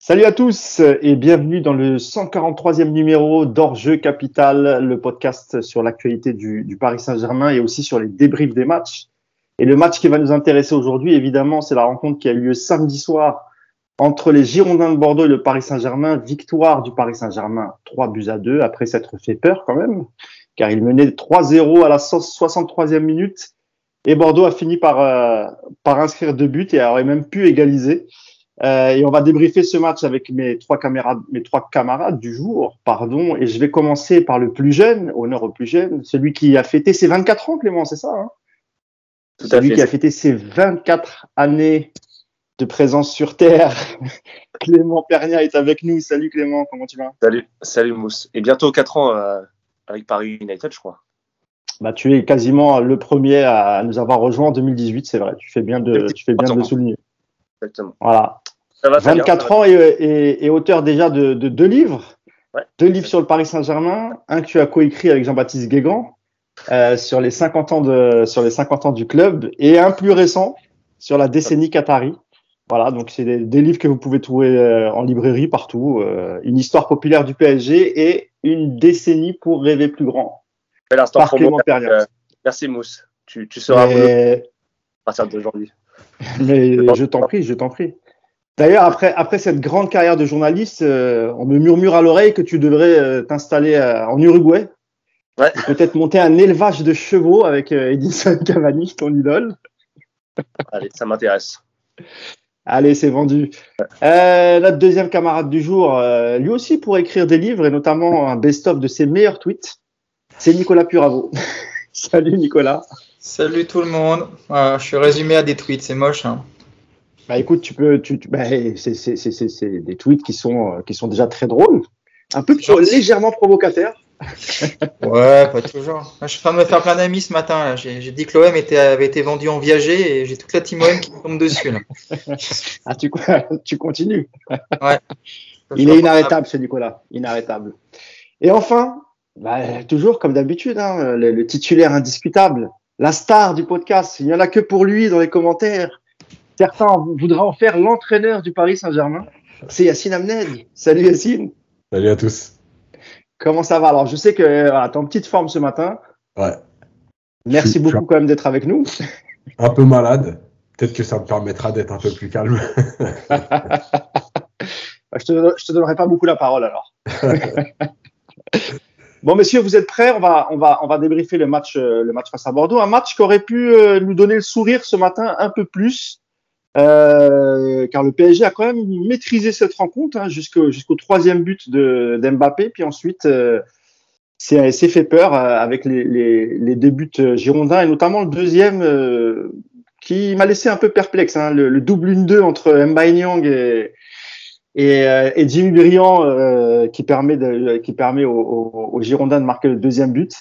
Salut à tous et bienvenue dans le 143e numéro d'Hors-jeu Capital, le podcast sur l'actualité du, du, Paris Saint-Germain et aussi sur les débriefs des matchs. Et le match qui va nous intéresser aujourd'hui, évidemment, c'est la rencontre qui a eu lieu samedi soir entre les Girondins de Bordeaux et le Paris Saint-Germain. Victoire du Paris Saint-Germain, 3 buts à 2, après s'être fait peur quand même, car il menait 3-0 à la 63e minute. Et Bordeaux a fini par, euh, par inscrire deux buts et aurait même pu égaliser. Euh, et on va débriefer ce match avec mes trois camarades, mes trois camarades du jour, pardon. Et je vais commencer par le plus jeune, honneur au plus jeune, celui qui a fêté ses 24 ans, Clément, c'est ça hein? Tout Celui qui a fêté ses 24 années de présence sur Terre. Clément Pernia est avec nous. Salut Clément, comment tu vas? Salut, salut Mousse. Et bientôt 4 ans euh, avec Paris United, je crois. Bah, tu es quasiment le premier à nous avoir rejoint en 2018, c'est vrai. Tu fais bien de, tu fais bien de le souligner. Exactement. Voilà. 24 ans et, auteur déjà de, deux livres. Deux livres sur le Paris Saint-Germain, un que tu as coécrit avec Jean-Baptiste Guégan euh, sur, les 50 ans de, sur les 50 ans du club et un plus récent sur la décennie Qatari. Voilà, donc c'est des, livres que vous pouvez trouver euh, en librairie partout. Euh, une histoire populaire du PSG et une décennie pour rêver plus grand. Par Clément merci Mousse. Tu, seras à partir d'aujourd'hui. Mais je t'en prie, je t'en prie. D'ailleurs, après, après cette grande carrière de journaliste, euh, on me murmure à l'oreille que tu devrais euh, t'installer euh, en Uruguay. Ouais. Peut-être monter un élevage de chevaux avec Edison Cavani, ton idole. Allez, ça m'intéresse. Allez, c'est vendu. notre deuxième camarade du jour, lui aussi pour écrire des livres et notamment un best-of de ses meilleurs tweets, c'est Nicolas Puravo. Salut Nicolas. Salut tout le monde. je suis résumé à des tweets, c'est moche. Hein. Bah écoute, tu peux, tu, bah, c'est des tweets qui sont, euh, qui sont déjà très drôles, un peu légèrement provocateurs. ouais, pas toujours. Je suis en train de me faire plein d'amis ce matin. J'ai dit que l'OM avait été vendu en viager et j'ai toute la team OM qui tombe dessus. Là. ah, tu, tu continues. Ouais. Il est inarrêtable, ce Nicolas. Inarrêtable. Et enfin, bah, toujours comme d'habitude, hein, le, le, titulaire indiscutable, la star du podcast. Il n'y en a que pour lui dans les commentaires. Certains voudraient en faire l'entraîneur du Paris Saint-Germain. C'est Yacine Amned. Salut Yacine. Salut à tous. Comment ça va? Alors, je sais que tu es en petite forme ce matin. Ouais. Merci beaucoup quand même d'être avec nous. Un peu malade. Peut-être que ça me permettra d'être un peu plus calme. je te, te donnerai pas beaucoup la parole alors. Bon, messieurs, vous êtes prêts? On va, on, va, on va débriefer le match, euh, le match face à Bordeaux. Un match qui aurait pu euh, nous donner le sourire ce matin un peu plus. Euh, car le PSG a quand même maîtrisé cette rencontre hein, jusqu'au troisième but de d'Mbappé, puis ensuite euh, c'est fait peur avec les, les, deux buts girondins et notamment le deuxième qui m'a laissé un peu perplexe, hein, le, le, double 1-2 entre Mbaye Nyang et, et, et Jimmy Briand qui permet de, qui aux, Girondins de marquer le deuxième but.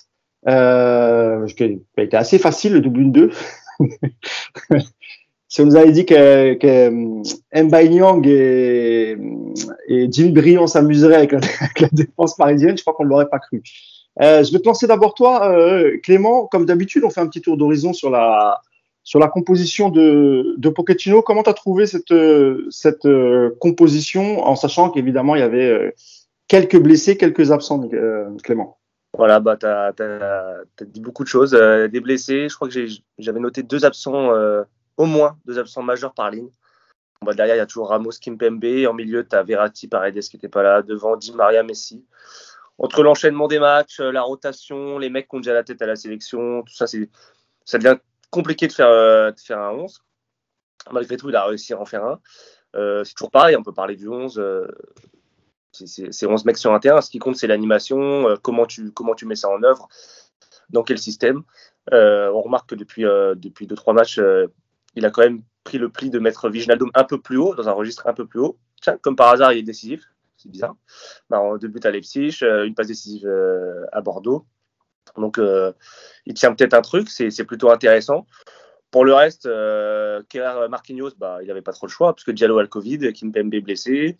Euh, qui a été assez facile le double 1-2. si on nous avait dit que, que euh, Nyang et, Jimmy Briand s'amuseraient avec, la défense parisienne, je crois qu'on ne l'aurait pas cru. Euh, je vais te lancer d'abord toi, euh, Clément. Comme d'habitude, on fait un petit tour d'horizon sur la, sur la composition de, de Pochettino. Comment tu as trouvé cette, cette euh, composition, en sachant qu'évidemment, il y avait euh, quelques blessés, quelques absents, Clément? Voilà, bah, tu as, dit beaucoup de choses. des blessés, je crois que j'avais noté deux absents au moins deux absents majeurs par ligne. Bah, derrière, il y a toujours Ramos, Kimpembe. En milieu, tu as Verratti, Paredes qui n'était pas là. Devant, Di Maria, Messi. Entre l'enchaînement des matchs, euh, la rotation, les mecs qui ont déjà la tête à la sélection, tout ça, ça devient compliqué de faire, euh, de faire un 11. Malgré tout, il a réussi à en faire un. Euh, c'est toujours pareil, on peut parler du 11. c'est 11 mecs sur un terrain. Ce qui compte, c'est l'animation, comment, tu, comment tu mets ça en œuvre, dans quel système. on remarque que depuis 2-3 depuis deux, matchs, il a quand même pris le pli de mettre Viginaldum un peu plus haut, dans un registre un peu plus haut. Tiens, comme par hasard, il est décisif. C'est bizarre. Bah, deux buts à Leipzig, euh, une passe décisive euh, à Bordeaux. Donc, euh, il tient peut-être un truc, c'est plutôt intéressant. Pour le reste, euh, Marquinhos, bah, il n'avait pas trop le choix, parce que Diallo a le Covid, Kimpembe blessé.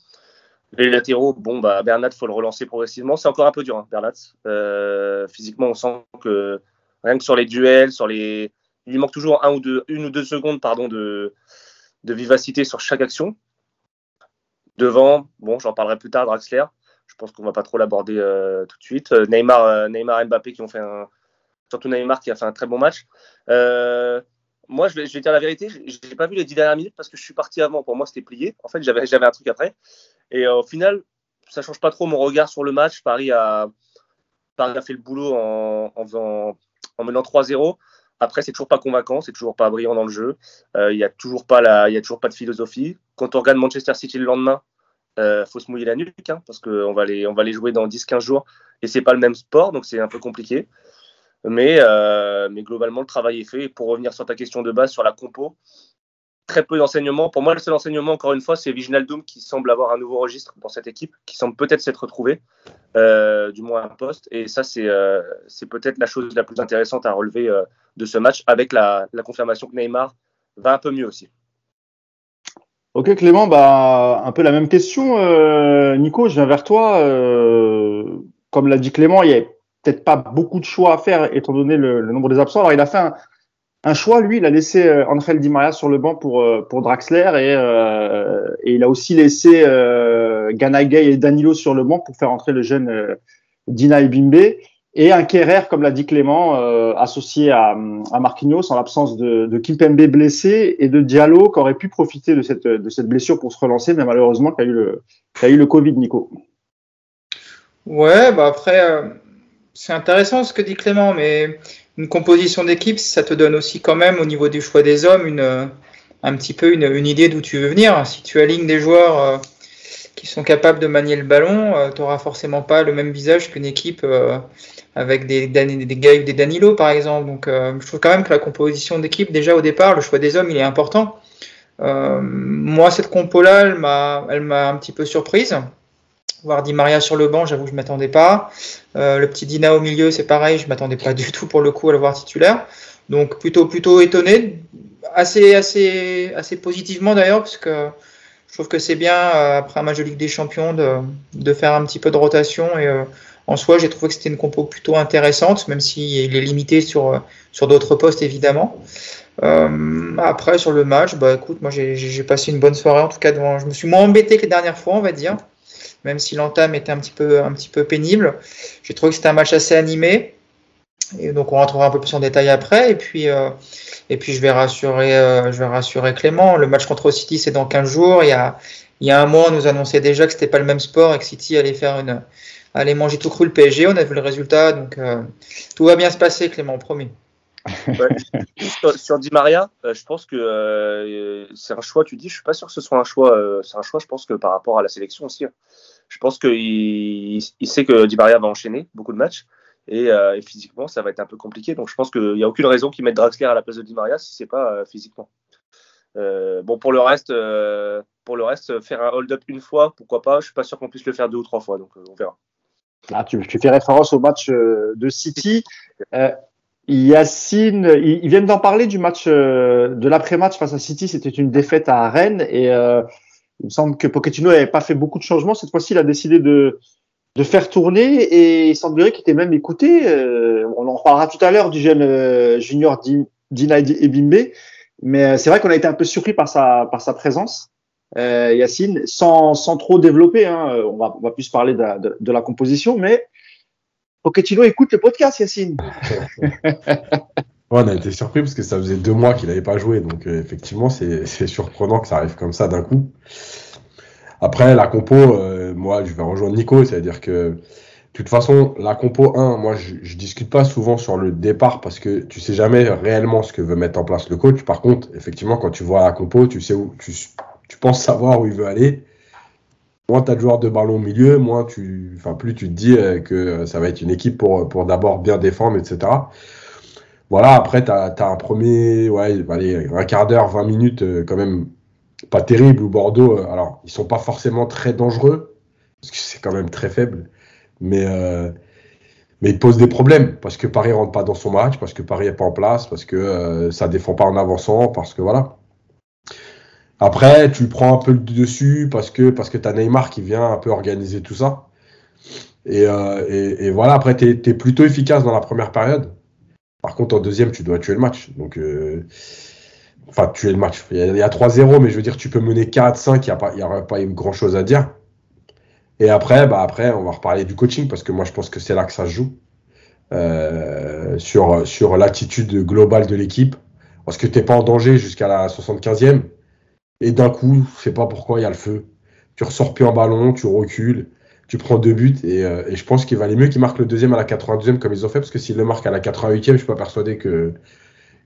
Les latéraux, bon, bah, Bernat, il faut le relancer progressivement. C'est encore un peu dur, hein, Bernat. physiquement, on sent que rien que sur les duels, sur les, il lui manque toujours un ou deux, une ou deux secondes pardon, de, de vivacité sur chaque action. Devant, bon, j'en parlerai plus tard, Draxler. Je pense qu'on va pas trop l'aborder tout de suite. Neymar, Neymar, Mbappé qui ont fait surtout Neymar qui a fait un très bon match. moi, je vais, dire la vérité, je n'ai pas vu les dix dernières minutes parce que je suis parti avant. Pour moi, c'était plié. En fait, j'avais un truc après. Et au final, ça change pas trop mon regard sur le match. Paris a, Paris a fait le boulot en, faisant, en menant 3-0. Après, c'est toujours pas convaincant, c'est toujours pas brillant dans le jeu. Euh, il n'y a a toujours pas de philosophie. Quand on regarde Manchester City le lendemain, euh, faut se mouiller la nuque hein, parce qu'on va les, on va les jouer dans 10-15 jours et c'est pas le même sport, donc c'est un peu compliqué. Mais, euh, mais globalement, le travail est fait. pour revenir sur ta question de base sur la compo, très peu d'enseignements. Pour moi, le seul enseignement, encore une fois, c'est Viginaldoum qui semble avoir un nouveau registre dans cette équipe, qui semble peut-être s'être retrouvé, euh, du moins un poste. Et ça, c'est euh, peut-être la chose la plus intéressante à relever de ce match, avec la, la, confirmation que Neymar va un peu mieux aussi. Ok Clément, bah, un peu la même question. Euh, Nico, je viens vers toi. comme l'a dit Clément, il n'y a peut-être pas beaucoup de choix à faire étant donné le, le nombre des absents. Alors il a fait un, un choix, lui, il a laissé euh, Angel Di Maria sur le banc pour, euh, pour Draxler et, euh, et il a aussi laissé euh, Ganagay et Danilo sur le banc pour faire entrer le jeune euh, Dina Ebimbe et un Kerrer, comme l'a dit Clément, associé à, à Marquinhos en l'absence de, de Kimpembe blessé et de Diallo qui aurait pu profiter de cette, de cette blessure pour se relancer, mais malheureusement qui a eu le, qui a eu le Covid, Nico. Ouais, bah après, c'est intéressant ce que dit Clément, mais une composition d'équipe, ça te donne aussi quand même au niveau du choix des hommes une, un petit peu une, une idée d'où tu veux venir. Si tu alignes des joueurs euh, qui sont capables de manier le ballon, euh, tu n'auras forcément pas le même visage qu'une équipe euh, avec des, des, des des Danilo par exemple. Donc je trouve quand même que la composition d'équipe, déjà au départ, le choix des hommes, il est important. moi, cette compo-là, elle m'a un petit peu surprise voir Di Maria sur le banc, j'avoue que je m'attendais pas. Euh, le petit Dina au milieu, c'est pareil, je m'attendais pas du tout pour le coup à le voir titulaire. Donc plutôt plutôt étonné, assez assez assez positivement d'ailleurs parce que je trouve que c'est bien euh, après un match de Ligue des Champions de, de faire un petit peu de rotation et euh, en soi j'ai trouvé que c'était une compo plutôt intéressante même s'il est limité sur sur d'autres postes évidemment. après sur le match, bah écoute, moi j'ai passé une bonne soirée en tout cas. Je me suis moins embêté que les dernières fois, on va dire même si l'entame était un petit peu, pénible. J'ai trouvé que c'était un match assez animé. Et donc on rentrera un peu plus en détail après. Et puis, euh, et puis je, vais rassurer, euh, je vais rassurer Clément. Le match contre City, c'est dans 15 jours. Il y a, il y a un mois, on nous annonçait déjà que c'était pas le même sport et que City allait faire une, allait manger tout cru le PSG. On a vu le résultat. Donc euh, tout va bien se passer, Clément, promis. sur, sur, Di Maria, je pense que c'est un choix. Tu dis, je suis pas sûr que ce soit un choix. c'est un choix, je pense que par rapport à la sélection aussi. Hein je pense qu'il il sait que Di Maria va enchaîner beaucoup de matchs. Euh, et, physiquement, ça va être un peu compliqué. Donc, je pense qu'il n'y a aucune raison qu'il mette Draxler à la place de Di Maria si c'est pas euh, physiquement. Euh, bon, pour le reste, pour le reste, faire un hold-up une fois, pourquoi pas. Je suis pas sûr qu'on puisse le faire deux ou trois fois, donc on verra. Ah, tu, fais référence au match de City. Yacine, ils, viennent d'en parler du match de l'après-match face à City. C'était une défaite à Rennes et il me semble que Pochettino n'avait pas fait beaucoup de changements. Cette fois-ci, il a décidé de, faire tourner et il semblerait qu'il était même écouté. Euh, on en reparlera tout à l'heure du jeune euh, junior Dina Ebimbe. Mais euh, c'est vrai qu'on a été un peu surpris par sa présence, euh, Yacine, sans, sans trop développer. Hein. On, va, on va plus parler de, la composition, mais Pochettino écoute le podcast, Yacine. on a été surpris parce que ça faisait deux mois qu'il n'avait pas joué. Donc, euh, effectivement, c'est surprenant que ça arrive comme ça d'un coup. Après, la compo, euh, moi, je vais rejoindre Nico. C'est-à-dire que, de toute façon, la compo 1, moi, je, je discute pas souvent sur le départ parce que tu sais jamais réellement ce que veut mettre en place le coach. Par contre, effectivement, quand tu vois la compo, tu sais où, tu, tu penses savoir où il veut aller. Moins tu as de joueurs de ballon au milieu, moins tu, enfin, plus tu te dis euh, que ça va être une équipe pour, d'abord bien défendre, etc voilà, après, tu as, un premier, ouais, allez, un quart d'heure, 20 minutes, euh, quand même pas terrible, où Bordeaux, euh, alors, ils sont pas forcément très dangereux, parce que c'est quand même très faible, mais, euh, mais ils posent des problèmes, parce que Paris rentre pas dans son match, parce que Paris est pas en place, parce que ça défend pas en avançant, parce que voilà. Après, tu prends un peu le dessus, parce que, parce que tu as Neymar qui vient un peu organiser tout ça. Et, et, voilà, après, tu es plutôt efficace dans la première période. Par contre, en deuxième, tu dois tuer le match. Donc, euh, enfin, tuer le match. Il y a, 3-0, mais je veux dire, tu peux mener 4-5, il n'y aurait pas grand chose à dire. Et après, bah après, on va reparler du coaching parce que moi, je pense que c'est là que ça se joue. Euh, sur, sur l'attitude globale de l'équipe. Parce que tu n'es pas en danger jusqu'à la 75e. Et d'un coup, je sais pas pourquoi, il y a le feu. Tu ressors plus en ballon, tu recules, tu prends deux buts. Et, euh, je pense qu'il valait mieux qu'ils marquent le deuxième à la 82e comme ils ont fait. Parce que s'ils le marquent à la 88e, je suis pas persuadé que,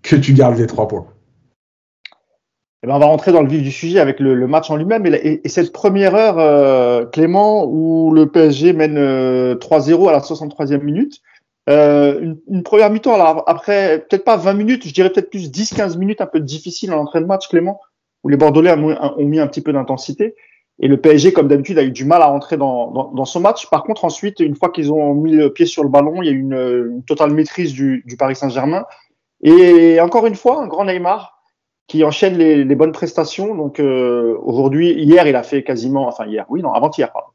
que tu gardes les trois points. Eh ben, on va rentrer dans le vif du sujet avec le, match en lui-même. Et, et, cette première heure, euh, Clément, où le PSG mène 3-0 à la 63e minute, euh, une, une, première mi-temps, après, peut-être pas 20 minutes, je dirais peut-être plus 10-15 minutes un peu difficile en entrée de match, Clément, où les Bordelais ont, mis un petit peu d'intensité. Et le PSG, comme d'habitude, a eu du mal à rentrer dans, dans, dans, son match. Par contre, ensuite, une fois qu'ils ont mis le pied sur le ballon, il y a eu une, une totale maîtrise du, du Paris Saint-Germain. Et encore une fois, un grand Neymar qui enchaîne les, les bonnes prestations. Donc euh, aujourd'hui, hier, il a fait quasiment, enfin hier, oui, non, avant-hier, pardon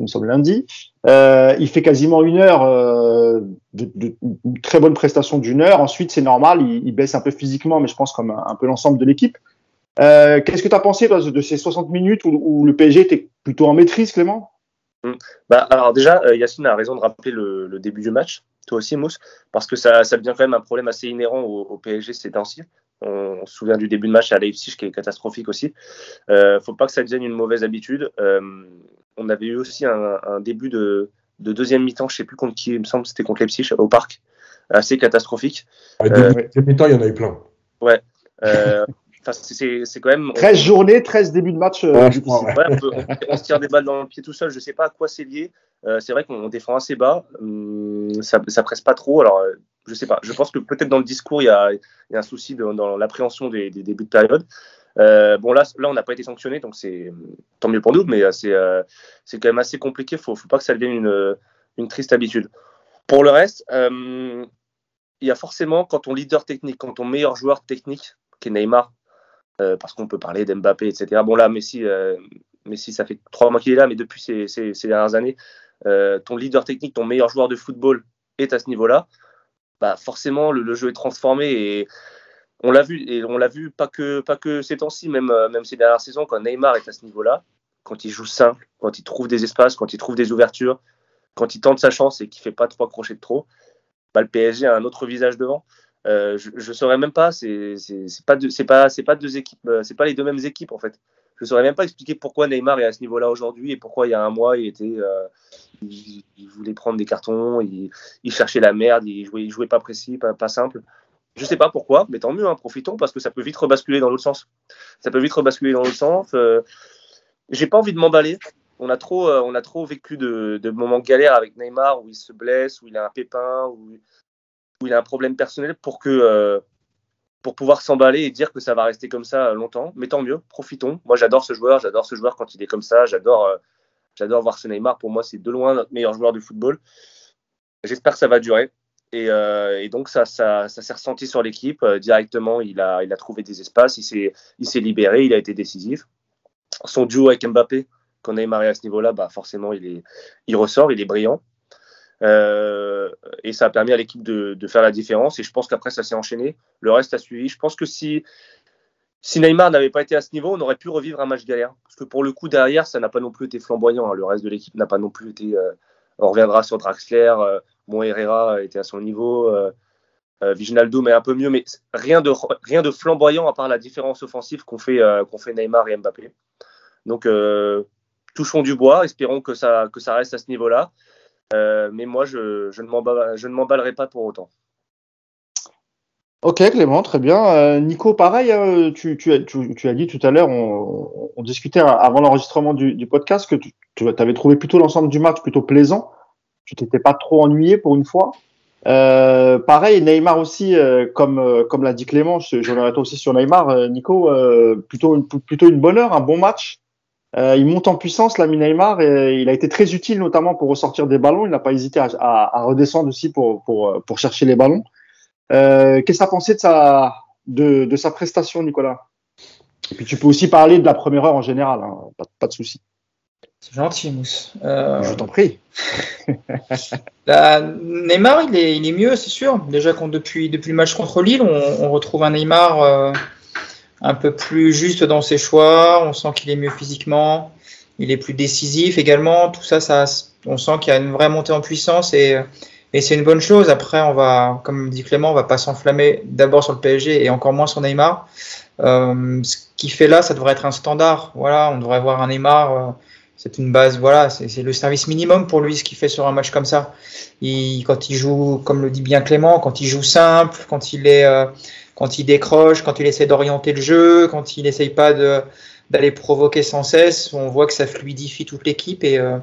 nous sommes lundi. Euh, il fait quasiment une heure euh, de, de, très bonne prestation d'une heure. Ensuite, c'est normal, il, il, baisse un peu physiquement, mais je pense comme un peu l'ensemble de l'équipe. Euh, Qu'est-ce que tu as pensé toi, de ces 60 minutes où, où, le PSG était plutôt en maîtrise, Clément? Mmh. bah, Alors déjà, euh, Yacine a raison de rappeler le, le, début du match, toi aussi Mousse, parce que ça, ça devient quand même un problème assez inhérent au, au PSG ces temps-ci. On, on, se souvient du début de match à Leipzig qui est catastrophique aussi. Euh, faut pas que ça devienne une mauvaise habitude. Euh, on avait eu aussi un, un début de, de deuxième mi-temps, je sais plus contre qui, il me semble, c'était contre Leipzig au parc, assez catastrophique. Ah, euh, deuxième mi-temps, il y en a eu plein. Ouais. Euh, c'est quand même. 13 on... journées, 13 débuts de match. Euh, ouais, ouais. Ouais, on, peut, on, on, se tire des balles dans le pied tout seul. Je sais pas à quoi c'est lié. Euh, c'est vrai qu'on défend assez bas. Hum, ça, ça presse pas trop. Alors, euh, je sais pas. Je pense que peut-être dans le discours, il y a, il y a un souci de, dans l'appréhension des, des, débuts de période. Euh, bon là, là on n'a pas été sanctionné, donc c'est tant mieux pour nous, mais c'est euh, c'est quand même assez compliqué. Faut, faut pas que ça devienne une, une triste habitude. Pour le reste, euh, il y a forcément quand ton leader technique, quand ton meilleur joueur technique, qui est Neymar, parce qu'on peut parler d'Mbappé, etc. Bon là, Messi, euh, Messi, ça fait trois mois qu'il est là, mais depuis ces, dernières années, ton leader technique, ton meilleur joueur de football est à ce niveau-là. Bah forcément, le, jeu est transformé et on l'a vu et on l'a vu pas que pas que ces temps-ci, même même ces dernières saisons quand Neymar est à ce niveau-là, quand il joue simple, quand il trouve des espaces, quand il trouve des ouvertures, quand il tente sa chance et qu'il fait pas trois crochets de trop, bah, le PSG a un autre visage devant. Euh, je, je saurais même pas, c'est pas c'est pas pas deux équipes, c'est pas les deux mêmes équipes en fait. Je saurais même pas expliquer pourquoi Neymar est à ce niveau-là aujourd'hui et pourquoi il y a un mois il était euh, il, voulait prendre des cartons, il, cherchait la merde, il jouait il jouait pas précis, pas, simple. Je sais pas pourquoi, mais tant mieux, hein, profitons parce que ça peut vite rebasculer dans l'autre sens. Ça peut vite rebasculer dans l'autre sens. Euh, J'ai pas envie de m'emballer. On a trop, euh, on a trop vécu de, de, moments galères avec Neymar où il se blesse, où il a un pépin, où, où il a un problème personnel pour que euh, pour pouvoir s'emballer et dire que ça va rester comme ça longtemps. Mais tant mieux, profitons. Moi, j'adore ce joueur, j'adore ce joueur quand il est comme ça. J'adore, euh, j'adore voir ce Neymar. Pour moi, c'est de loin notre meilleur joueur de football. J'espère que ça va durer. Et, euh, donc ça, ça, s'est ressenti sur l'équipe euh, directement. Il a, il a trouvé des espaces, il s'est, il s'est libéré, il a été décisif. Son duo avec Mbappé, quand Neymar est à ce niveau-là, bah forcément il est, il ressort, il est brillant. Euh, et ça a permis à l'équipe de, faire la différence. Et je pense qu'après ça s'est enchaîné. Le reste a suivi. Je pense que si Neymar n'avait pas été à ce niveau, on aurait pu revivre un match galère. Parce que pour le coup derrière, ça n'a pas non plus été flamboyant. Hein. Le reste de l'équipe n'a pas non plus été. Euh, on reviendra sur Draxler. Euh, Bon, Herrera était à son niveau. Euh, euh, Viginaldo, mais un peu mieux, mais rien de, flamboyant à part la différence offensive qu'ont fait, Neymar et Mbappé. Donc, touchons du bois, espérons que ça reste à ce niveau-là. Euh, mais moi, je, je ne m'emballerai pas pour autant. Ok, Clément, très bien. Euh, Nico, pareil, hein, tu, as dit tout à l'heure, on, discutait avant l'enregistrement du, podcast que tu, avais trouvé plutôt l'ensemble du match plutôt plaisant tu t'étais pas trop ennuyé pour une fois. Euh, pareil, Neymar aussi, comme l'a dit Clément, j'en arrête aussi sur Neymar, Nico, plutôt une bonne heure, un bon match. Il monte en puissance, l'ami Neymar, et il a été très utile notamment pour ressortir des ballons. Il n'a pas hésité à, à, à, redescendre aussi pour pour pour chercher les ballons. Qu'est-ce que tu as pensé de sa de, de sa prestation, Nicolas? Et puis tu peux aussi parler de la première heure en général, hein, pas, pas de souci. C'est gentil, Mousse. Euh... Je t'en prie. la... Neymar, il est, il est mieux, c'est sûr. Déjà, depuis, depuis le match contre Lille, on, on retrouve un Neymar euh, un peu plus juste dans ses choix. On sent qu'il est mieux physiquement. Il est plus décisif également. Tout ça, ça on sent qu'il y a une vraie montée en puissance et, c'est une bonne chose. Après, on va, comme dit Clément, on va pas s'enflammer d'abord sur le PSG et encore moins sur Neymar. Euh, ce qu'il fait là, ça devrait être un standard. Voilà, on devrait avoir un Neymar. Euh, c'est une base, voilà, c'est le service minimum pour lui ce qu'il fait sur un match comme ça. Quand il joue, comme le dit bien Clément, quand il joue simple, quand il est, euh, quand il décroche, quand il essaie d'orienter le jeu, quand il n'essaye pas d'aller provoquer sans cesse, on voit que ça fluidifie toute l'équipe et, euh,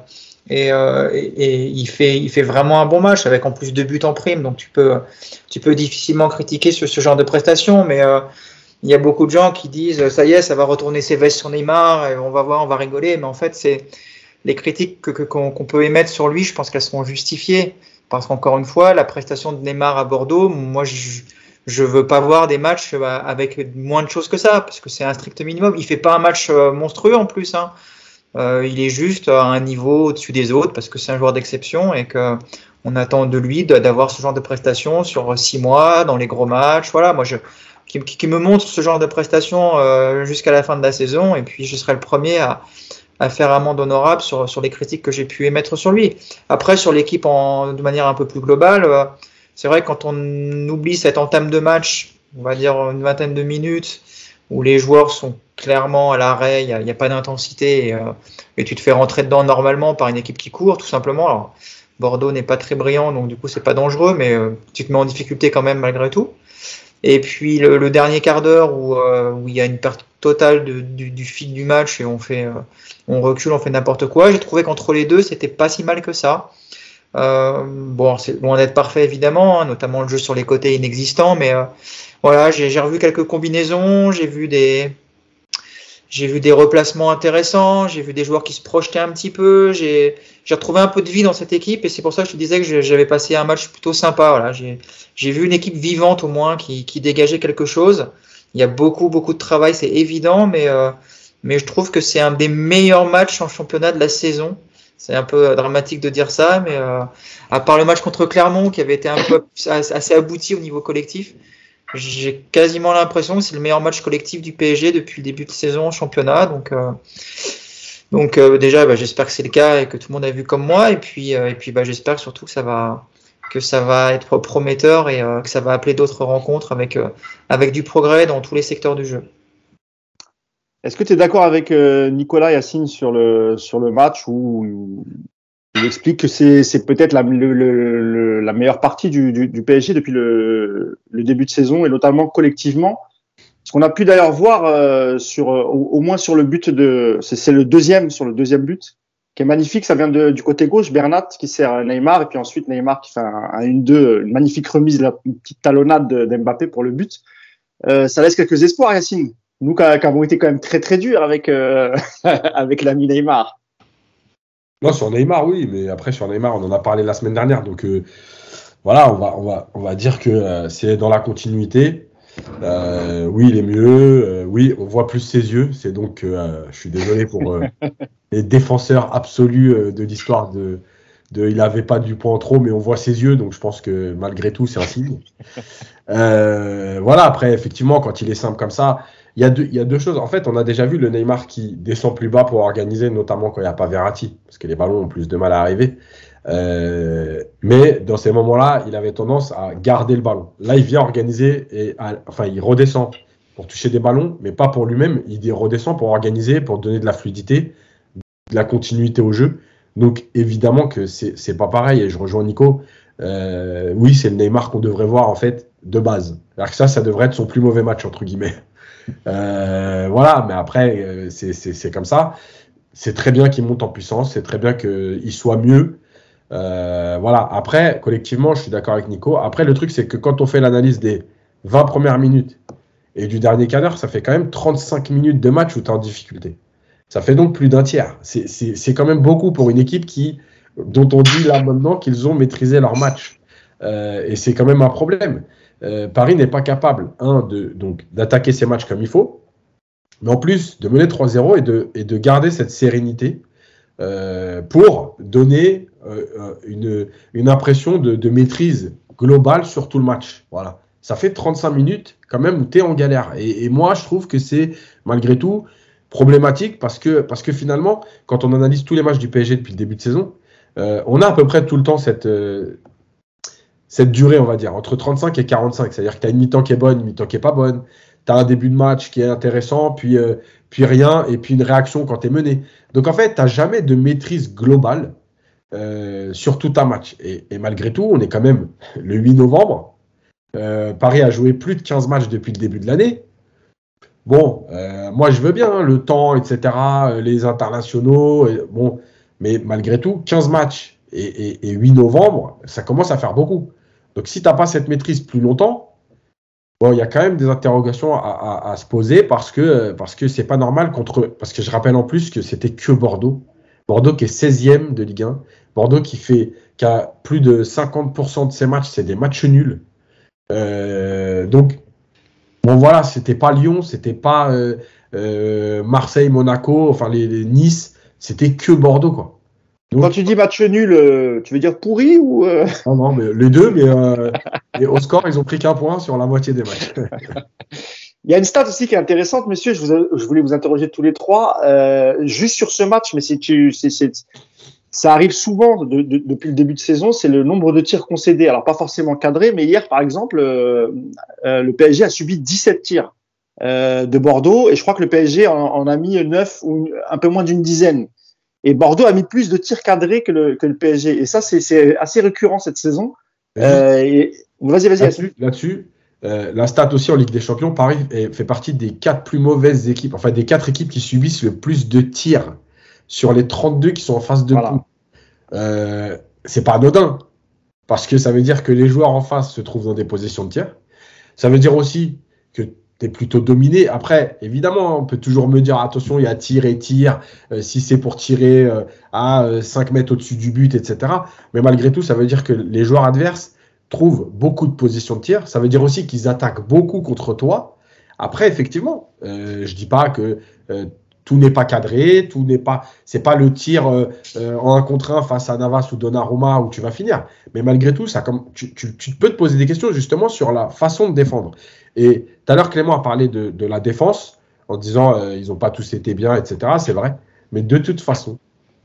euh, il fait vraiment un bon match avec en plus deux buts en prime, donc tu peux difficilement critiquer sur ce genre de prestation, mais il y a beaucoup de gens qui disent ça y est, ça va retourner ses vestes sur Neymar, et on va voir, on va rigoler, mais en fait c'est les critiques que, qu'on, peut émettre sur lui, je pense qu'elles seront justifiées. Parce qu'encore une fois, la prestation de Neymar à Bordeaux, moi je je veux pas voir des matchs euh, avec moins de choses que ça parce que c'est un strict minimum. Il fait pas un match euh, monstrueux en plus. Hein. Euh, il est juste à un niveau au-dessus des autres parce que c'est un joueur d'exception et que on attend de lui d'avoir ce genre de prestations sur six mois dans les gros matchs. Voilà, moi je qui, me montre ce genre de prestations euh, jusqu'à la fin de la saison. Et puis, je serai le premier à, à faire amende honorable sur, sur les critiques que j'ai pu émettre sur lui. Après, sur l'équipe de manière un peu plus globale, euh, c'est vrai quand on oublie cette entame de match, on va dire une vingtaine de minutes, où les joueurs sont clairement à l'arrêt, il n'y a, pas d'intensité, et, euh, et, tu te fais rentrer dedans normalement par une équipe qui court, tout simplement. Alors, Bordeaux n'est pas très brillant, donc du coup c'est pas dangereux, mais euh, tu te mets en difficulté quand même malgré tout. Et puis le, dernier quart d'heure où, euh, où, il y a une perte totale du, du, fil du match et on fait, on recule, on fait n'importe quoi. J'ai trouvé qu'entre les deux, c'était pas si mal que ça. Euh, bon, c'est loin d'être parfait évidemment, hein, notamment le jeu sur les côtés inexistant, mais euh, voilà, j'ai revu quelques combinaisons, j'ai vu des, j'ai vu des replacements intéressants, j'ai vu des joueurs qui se projetaient un petit peu, j'ai retrouvé un peu de vie dans cette équipe et c'est pour ça que je te disais que j'avais passé un match plutôt sympa. Voilà. J'ai vu une équipe vivante au moins qui, qui, dégageait quelque chose. Il y a beaucoup, beaucoup de travail, c'est évident, mais, euh, mais je trouve que c'est un des meilleurs matchs en championnat de la saison. C'est un peu dramatique de dire ça, mais euh, à part le match contre Clermont qui avait été un peu assez abouti au niveau collectif, j'ai quasiment l'impression que c'est le meilleur match collectif du PSG depuis le début de saison en championnat. Donc, euh, donc euh, déjà, bah, j'espère que c'est le cas et que tout le monde a vu comme moi. Et puis, et puis bah, j'espère surtout que ça va que ça va être prometteur et que ça va appeler d'autres rencontres avec, avec du progrès dans tous les secteurs du jeu. Est-ce que tu es d'accord avec Nicolas Yacine sur le, sur le match où il explique que c'est peut-être la, la meilleure partie du, du, du PSG depuis le, le, début de saison et notamment collectivement? Ce qu'on a pu d'ailleurs voir euh, sur au, au, moins sur le but de c'est le deuxième sur le deuxième but qui est magnifique. Ça vient de, du côté gauche, Bernat qui sert Neymar et puis ensuite Neymar qui fait un, un une deux, une magnifique remise, la, une petite talonnade d'Mbappé pour le but. Euh, ça laisse quelques espoirs, Yacine. Nous qui avons été quand même très très durs avec euh, avec l'ami Neymar. Non, sur Neymar, oui, mais après sur Neymar, on en a parlé la semaine dernière, donc euh, voilà, on va, on va, on va dire que euh, c'est dans la continuité. Oui, il est mieux. Oui, on voit plus ses yeux. C'est donc, je suis désolé pour les défenseurs absolus de l'histoire de, de, il n'avait pas du point en trop, mais on voit ses yeux, donc je pense que malgré tout, c'est un signe. voilà. Après, effectivement, quand il est simple comme ça, il y, a deux, choses. En fait, on a déjà vu le Neymar qui descend plus bas pour organiser, notamment quand il n'y a pas Verratti, parce que les ballons ont plus de mal à arriver. Euh, mais dans ces moments-là, il avait tendance à garder le ballon. Là, il vient organiser et enfin, il redescend pour toucher des ballons, mais pas pour lui-même. Il redescend pour organiser, pour donner de la fluidité, de la continuité au jeu. Donc, évidemment que c'est pas pareil. Et je rejoins Nico. Euh, oui, c'est le Neymar qu'on devrait voir en fait de base. Alors que ça, ça devrait être son plus mauvais match entre guillemets. Euh, voilà, mais après, euh, c'est comme ça. C'est très bien qu'il monte en puissance, c'est très bien qu'il soit mieux. Euh, voilà, après, collectivement, je suis d'accord avec Nico. Après, le truc, c'est que quand on fait l'analyse des 20 premières minutes et du dernier quart ça fait quand même 35 minutes de match où tu es en difficulté. Ça fait donc plus d'un tiers. C'est quand même beaucoup pour une équipe qui, dont on dit là maintenant qu'ils ont maîtrisé leur match. Euh, et c'est quand même un problème. Euh, Paris n'est pas capable, donc, d'attaquer ses matchs comme il faut, mais en plus de mener 3-0 et de, garder cette sérénité euh, pour donner euh, une, impression de, maîtrise globale sur tout le match. Voilà. ça fait 35 minutes quand même où tu es en galère. Et, moi, je trouve que c'est malgré tout problématique parce que, finalement, quand on analyse tous les matchs du PSG depuis le début de saison, on a à peu près tout le temps cette, cette durée, on va dire, entre 35 et 45. C'est-à-dire que tu as une mi-temps qui est bonne, une mi-temps qui est pas bonne. Tu as un début de match qui est intéressant, puis, euh, rien, et puis une réaction quand tu es mené. Donc en fait, tu n'as jamais de maîtrise globale sur tout un match. Et, malgré tout, on est quand même le 8 novembre. Paris a joué plus de 15 matchs depuis le début de l'année. Bon, moi je veux bien hein, le temps, etc., les internationaux. bon, mais malgré tout, 15 matchs et, 8 novembre, ça commence à faire beaucoup. Donc si tu n'as pas cette maîtrise plus longtemps, il y a quand même des interrogations à, se poser parce que parce que c'est pas normal contre. Parce que je rappelle en plus que c'était que Bordeaux. Bordeaux qui est 16e de Ligue 1. Bordeaux qui fait qui a plus de 50% de ses matchs, c'est des matchs nuls. Euh, donc bon voilà, c'était pas Lyon, c'était pas euh, euh, Marseille, Monaco, enfin les Nice c'était que Bordeaux, quoi. Quand tu dis match nul, euh, tu veux dire pourri ou euh Non, non, mais les deux, mais euh, au score, ils ont pris qu'un point sur la moitié des matchs. Il y a une stat aussi qui est intéressante, messieurs. Je, voulais vous interroger tous les trois, juste sur ce match, mais si tu, ça arrive souvent depuis le début de saison, c'est le nombre de tirs concédés. Alors pas forcément cadrés, mais hier, par exemple, le PSG a subi 17 tirs de Bordeaux, et je crois que le PSG en, a mis 9 ou un peu moins d'une dizaine. Et Bordeaux a mis plus de tirs cadrés que le, que le PSG. Et ça, c'est assez récurrent cette saison. Euh, vas-y, vas-y. Là-dessus, euh, la stat aussi en Ligue des Champions, Paris fait partie des quatre plus mauvaises équipes, enfin des quatre équipes qui subissent le plus de tirs sur les 32 qui sont en face de voilà. Euh, c'est pas anodin, parce que ça veut dire que les joueurs en face se trouvent dans des positions de tir. Ça veut dire aussi tu plutôt dominé. Après, évidemment, on peut toujours me dire attention, il y a tir et tir, euh, si c'est pour tirer euh, à 5 euh, mètres au-dessus du but, etc. Mais malgré tout, ça veut dire que les joueurs adverses trouvent beaucoup de positions de tir. Ça veut dire aussi qu'ils attaquent beaucoup contre toi. Après, effectivement, je dis pas que tout n'est pas cadré, tout n'est pas, c'est pas le tir en un contre un face à Navas ou Donnarumma où tu vas finir. Mais malgré tout, ça, comme, tu, tu, peux te poser des questions justement sur la façon de défendre. Et tout à l'heure, Clément a parlé de, la défense en disant euh, ils n'ont pas tous été bien, etc. C'est vrai. Mais de toute façon,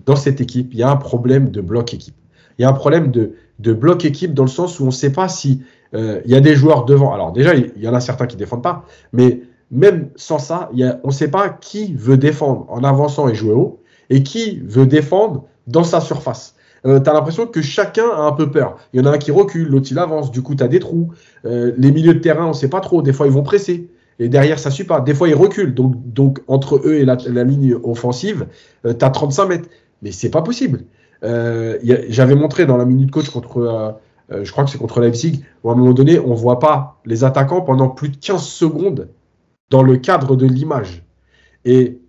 dans cette équipe, il y a un problème de bloc équipe. Il y a un problème de, bloc équipe dans le sens où on ne sait pas si euh, il y a des joueurs devant. Alors déjà, il y en a certains qui défendent pas, mais même sans ça, on ne sait pas qui veut défendre en avançant et jouer haut et qui veut défendre dans sa surface. Euh, tu as l'impression que chacun a un peu peur. Il y en a un qui recule, l'autre il avance, du coup tu as des trous. Euh, les milieux de terrain, on sait pas trop, des fois ils vont presser. Et derrière, ça suit pas. Des fois, ils reculent. Donc, entre eux et la, ligne offensive, euh, tu as 35 mètres. Mais c'est pas possible. J'avais montré dans la minute coach contre, je crois que c'est contre Leipzig, où à un moment donné, on voit pas les attaquants pendant plus de 15 secondes dans le cadre de l'image. Et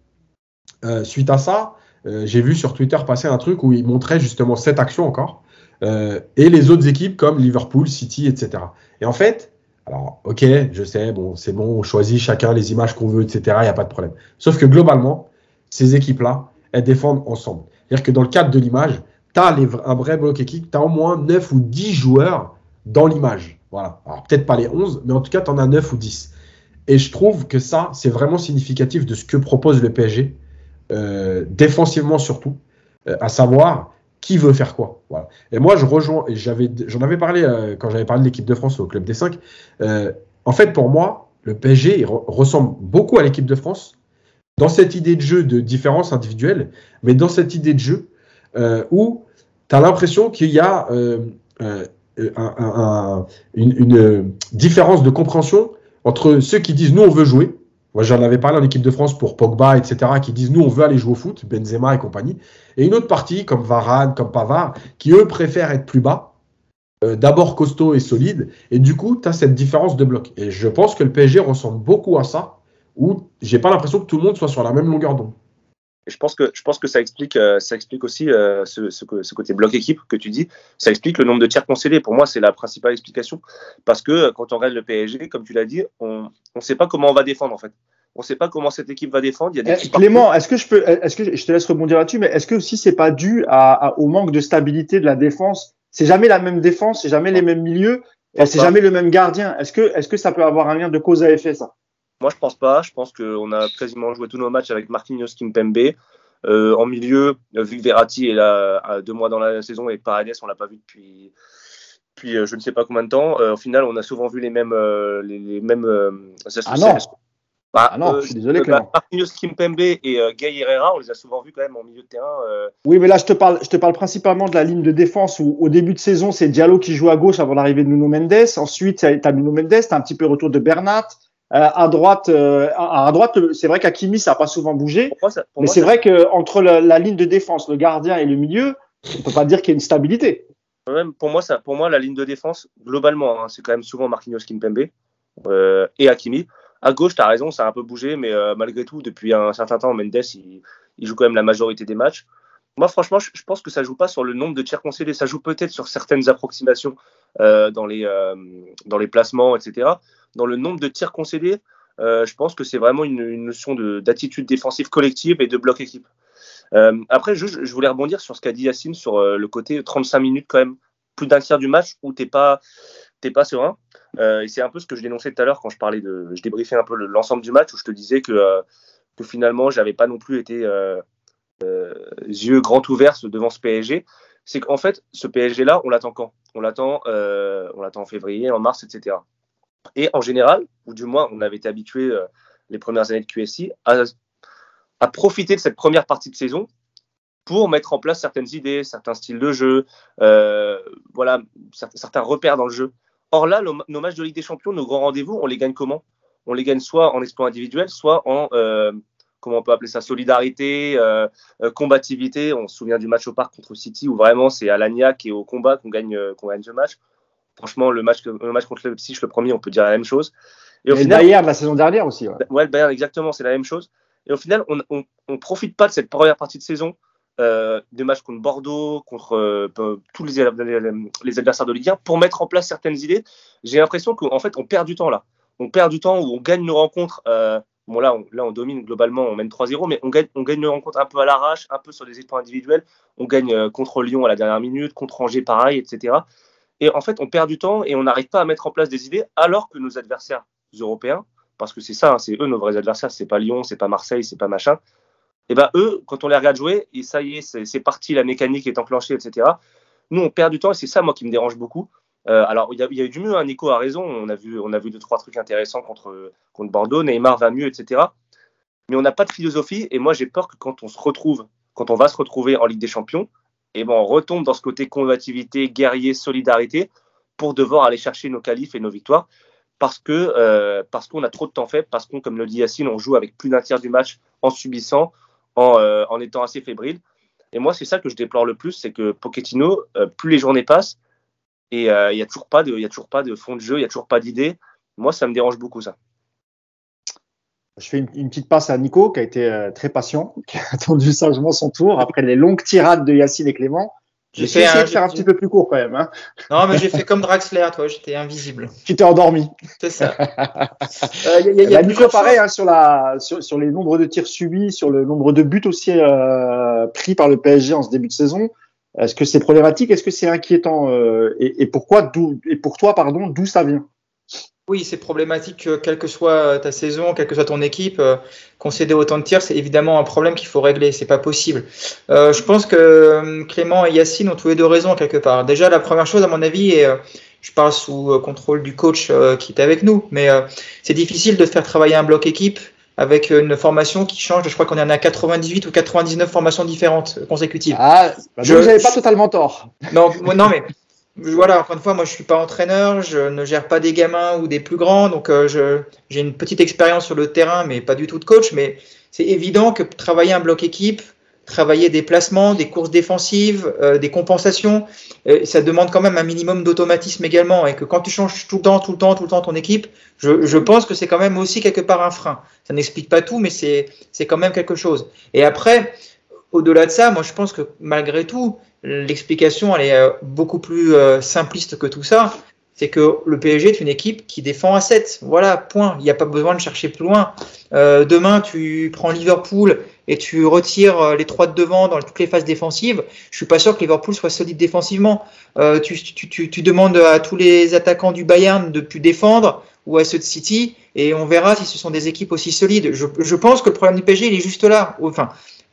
suite à ça, euh, j'ai vu sur Twitter passer un truc où il montrait justement cette action encore euh, et les autres équipes comme Liverpool, City, etc. Et en fait, alors ok, je sais, bon, c'est bon, on choisit chacun les images qu'on veut, etc. Il n'y a pas de problème. Sauf que globalement, ces équipes-là, elles défendent ensemble. C'est-à-dire que dans le cadre de l'image, tu as un vrai bloc équipe, tu as au moins 9 ou 10 joueurs dans l'image. Voilà. Alors peut-être pas les 11, mais en tout cas, tu en as 9 ou 10. Et je trouve que ça, c'est vraiment significatif de ce que propose le PSG euh, défensivement surtout, euh, à savoir qui veut faire quoi. Et moi, je rejoins, j'avais, j'en avais parlé euh, quand j'avais parlé de l'équipe de France au Club des 5. en fait, pour moi, le PSG ressemble beaucoup à l'équipe de France dans cette idée de jeu de différence individuelle, mais dans cette idée de jeu où tu as l'impression qu'il y a une, différence de compréhension entre ceux qui disent nous on veut jouer moi, j'en avais parlé en équipe de France pour Pogba, etc., qui disent nous, on veut aller jouer au foot, Benzema et compagnie. Et une autre partie, comme Varane, comme Pavard, qui eux préfèrent être plus bas, euh, d'abord costaud et solide. Et du coup, tu as cette différence de bloc. Et je pense que le PSG ressemble beaucoup à ça, où j'ai pas l'impression que tout le monde soit sur la même longueur d'onde. Je pense que je pense que ça explique euh, ça explique aussi euh, ce, ce, côté bloc équipe que tu dis. Ça explique le nombre de tirs concédés. Pour moi, c'est la principale explication parce que quand on regarde le PSG, comme tu l'as dit, on ne sait pas comment on va défendre en fait. On ne sait pas comment cette équipe va défendre. Il y a des Clément, est-ce que je peux, est-ce que je te laisse rebondir là-dessus, mais est-ce que aussi c'est pas dû à, au manque de stabilité de la défense? C'est jamais la même défense, c'est jamais les mêmes milieux. Et c'est jamais le même gardien. Est-ce que, est-ce que ça peut avoir un lien de cause à effet, ça? Moi, je pense pas. Je pense qu'on a quasiment joué tous nos matchs avec Marquinhos Kimpembe. Euh, en milieu, vu que Verratti est là à deux mois dans la saison et Paredes, on l'a pas vu depuis, depuis euh, je ne sais pas combien de temps. Euh, au final, on a souvent vu les mêmes, les, les, mêmes ah non. Bah, ah non, je suis désolé, bah, Marquinhos Kimpembe et Gay Herrera, on les a souvent vus quand même en milieu de terrain. Oui, mais là, je te parle, je te parle principalement de la ligne de défense où, au début de saison, c'est Diallo qui joue à gauche avant l'arrivée de Nuno Mendes. Ensuite, tu as Nuno Mendes, tu as un petit peu retour de Bernat. Euh, à droite, euh, à, droite, c'est vrai qu'Akimi ça n'a pas souvent bougé, mais c'est vrai qu'entre la, la ligne de défense, le gardien et le milieu, on peut pas dire qu'il y a une stabilité. Même pour moi, ça, pour moi, la ligne de défense, globalement, hein, c'est quand même souvent Marquinhos Kimpembe euh, et Hakimi. À gauche, tu as raison, ça a un peu bougé, mais euh, malgré tout, depuis un certain temps, Mendes, il, il, joue quand même la majorité des matchs. Moi, franchement, je, pense que ça joue pas sur le nombre de tirs concédés, ça joue peut-être sur certaines approximations euh, dans, les, dans les placements, etc dans le nombre de tirs concédés, euh, je pense que c'est vraiment une, une notion d'attitude défensive collective et de bloc équipe. Euh, après, je, je, voulais rebondir sur ce qu'a dit Yacine sur euh, le côté 35 minutes quand même, plus d'un tiers du match où t'es pas t'es pas serein. Euh, et c'est un peu ce que je dénonçais tout à l'heure quand je parlais de, je débriefais un peu l'ensemble du match où je te disais que, euh, que finalement j'avais pas non plus été euh, yeux grands ouverts devant ce PSG. C'est qu'en fait, ce PSG là, on l'attend quand? On l'attend, on l'attend en février, en mars, etc. Et en général, ou du moins on avait été habitué euh, les premières années de QSI à, profiter de cette première partie de saison pour mettre en place certaines idées, certains styles de jeu, euh, voilà, certains repères dans le jeu. Or là, nos, matchs de Ligue des Champions, nos grands rendez-vous, on les gagne comment? On les gagne soit en exploit individuel, soit en euh, comment on peut appeler ça, solidarité, euh, euh, combativité. On se souvient du match au parc contre City où vraiment c'est à l'agnac et au combat qu'on gagne, qu'on gagne ce match. Franchement, le match, le match contre le Psych, le premier, on peut dire la même chose. Et au final, Bayern la saison dernière aussi. Ouais, ouais Bayern, exactement, c'est la même chose. Et au final, on ne profite pas de cette première partie de saison euh, des matchs contre Bordeaux, contre euh, tous les, les, adversaires de Ligue 1 pour mettre en place certaines idées. J'ai l'impression qu'en fait, on perd du temps là. On perd du temps où on gagne nos rencontres. Euh, bon, là on, là, on domine globalement, on mène 3-0, mais on gagne, on gagne nos rencontres un peu à l'arrache, un peu sur des exploits individuels. On gagne euh, contre Lyon à la dernière minute, contre Angers, pareil, etc. Et en fait, on perd du temps et on n'arrive pas à mettre en place des idées alors que nos adversaires européens, parce que c'est ça, hein, c'est eux nos vrais adversaires, c'est pas Lyon, c'est pas Marseille, c'est pas machin. Et ben eux, quand on les regarde jouer, et ça y est, c'est parti, la mécanique est enclenchée, etc. Nous, on perd du temps et c'est ça, moi, qui me dérange beaucoup. Euh, alors, il y, a eu du mieux, hein, Nico a raison, on a vu, on a vu deux, trois trucs intéressants contre, contre Bordeaux, Neymar va mieux, etc. Mais on n'a pas de philosophie. Et moi, j'ai peur que quand on se retrouve, quand on va se retrouver en Ligue des Champions, et ben on retombe dans ce côté combativité, guerrier, solidarité pour devoir aller chercher nos qualifs et nos victoires. Parce que euh, parce qu'on a trop de temps fait, parce qu'on, comme le dit Yacine, on joue avec plus d'un tiers du match en subissant, en, euh, en étant assez fébrile. Et moi, c'est ça que je déplore le plus, c'est que Pochettino, plus les journées passent, et il n'y a toujours pas de, il y a toujours pas de fond de jeu, il y a toujours pas d'idée. Moi, ça me dérange beaucoup ça. Je fais une, une, petite passe à Nico, qui a été euh, très patient, qui a attendu sagement son tour après les longues tirades de Yacine et Clément. J'ai essayé de faire un petit peu plus court quand même. Hein. Non, mais j'ai fait comme Draxler, toi, j'étais invisible. Tu t'es endormi. C'est ça. Il euh, y a, y a, Nico, pareil, hein, sur, la, sur, sur, les nombres de tirs subis, sur le nombre de buts aussi euh, pris par le PSG en ce début de saison. Est-ce que c'est problématique? Est-ce que c'est inquiétant? Euh, et, et, pourquoi Et pour toi, pardon, d'où ça vient? Oui, c'est problématique, quelle que soit ta saison, quelle que soit ton équipe, euh, concéder autant de tirs, c'est évidemment un problème qu'il faut régler, c'est pas possible. Euh, je pense que euh, Clément et Yacine ont tous les deux raison quelque part. Déjà, la première chose, à mon avis, et je parle sous contrôle du coach qui est avec nous, mais c'est difficile de faire travailler un bloc équipe avec une formation qui change. Je crois qu'on en a 98 ou 99 formations différentes consécutives. Ah, bah je n'avais pas totalement tort. Non, non mais voilà, encore une fois, moi je suis pas entraîneur, je ne gère pas des gamins ou des plus grands, donc euh, j'ai une petite expérience sur le terrain, mais pas du tout de coach. Mais c'est évident que travailler un bloc équipe, travailler des placements, des courses défensives, euh, des compensations, euh, ça demande quand même un minimum d'automatisme également. Et que quand tu changes tout le temps, tout le temps, tout le temps ton équipe, je, je pense que c'est quand même aussi quelque part un frein. Ça n'explique pas tout, mais c'est quand même quelque chose. Et après, au-delà de ça, moi je pense que malgré tout, l'explication elle est euh, beaucoup plus euh, simpliste que tout ça. C'est que le PSG est une équipe qui défend à 7. Voilà, point. Il n'y a pas besoin de chercher plus loin. Euh, demain, tu prends Liverpool et tu retires euh, les trois de devant dans toutes les phases défensives, je suis pas sûr que Liverpool soit solide défensivement. Euh, tu, demandes à tous les attaquants du Bayern de plus défendre ou à ceux de City et on verra si ce sont des équipes aussi solides. Je, pense que le problème du PSG il est juste là. Enfin,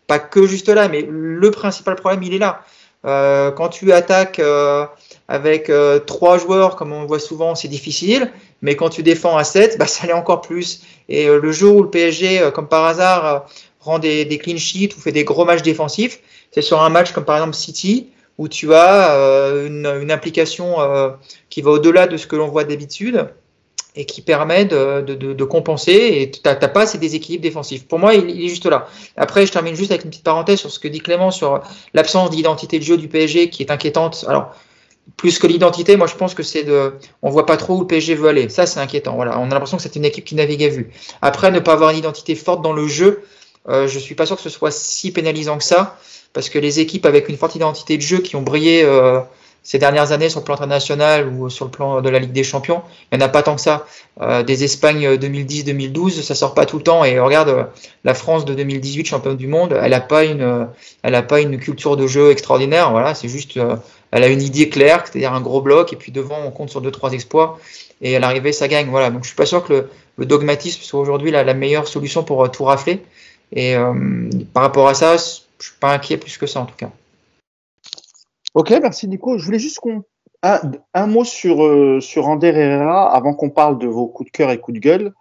pas que juste là, mais le principal problème il est là. Euh, quand tu attaques avec trois joueurs, comme on le voit souvent, c'est difficile. Mais quand tu défends à 7, bah, ça l'est encore plus. Et le jour où le PSG, comme par hasard, rend des, clean sheets ou fait des gros matchs défensifs, c'est sur un match comme par exemple City, où tu as une, une, implication qui va au-delà de ce que l'on voit d'habitude et qui permet de, compenser et tu n'as pas ces déséquilibres défensifs. Pour moi, il, est juste là. Après, je termine juste avec une petite parenthèse sur ce que dit Clément sur l'absence d'identité de jeu du PSG qui est inquiétante. Alors, plus que l'identité, moi je pense que c'est de, on voit pas trop où le PSG veut aller. Ça, c'est inquiétant. Voilà, on a l'impression que c'est une équipe qui navigue à vue. Après, ne pas avoir une identité forte dans le jeu, euh, je suis pas sûr que ce soit si pénalisant que ça, parce que les équipes avec une forte identité de jeu qui ont brillé euh, ces dernières années sur le plan international ou sur le plan de la Ligue des Champions, il n'y en a pas tant que ça. Euh, des Espagnes 2010-2012, ça sort pas tout le temps. Et regarde, euh, la France de 2018, championne du monde, elle n'a pas une, elle a pas une culture de jeu extraordinaire. Voilà, c'est juste, euh, elle a une idée claire, c'est-à-dire un gros bloc, et puis devant, on compte sur deux trois exploits. Et à l'arrivée, ça gagne. Voilà. Donc je suis pas sûr que le, le dogmatisme soit aujourd'hui la, la, meilleure solution pour tout rafler. Et par rapport à ça, je suis pas inquiet plus que ça en tout cas. Ok, merci Nico. Je voulais juste qu'on un, mot sur euh, sur Ander Herrera avant qu'on parle de vos coups de cœur et coups de gueule.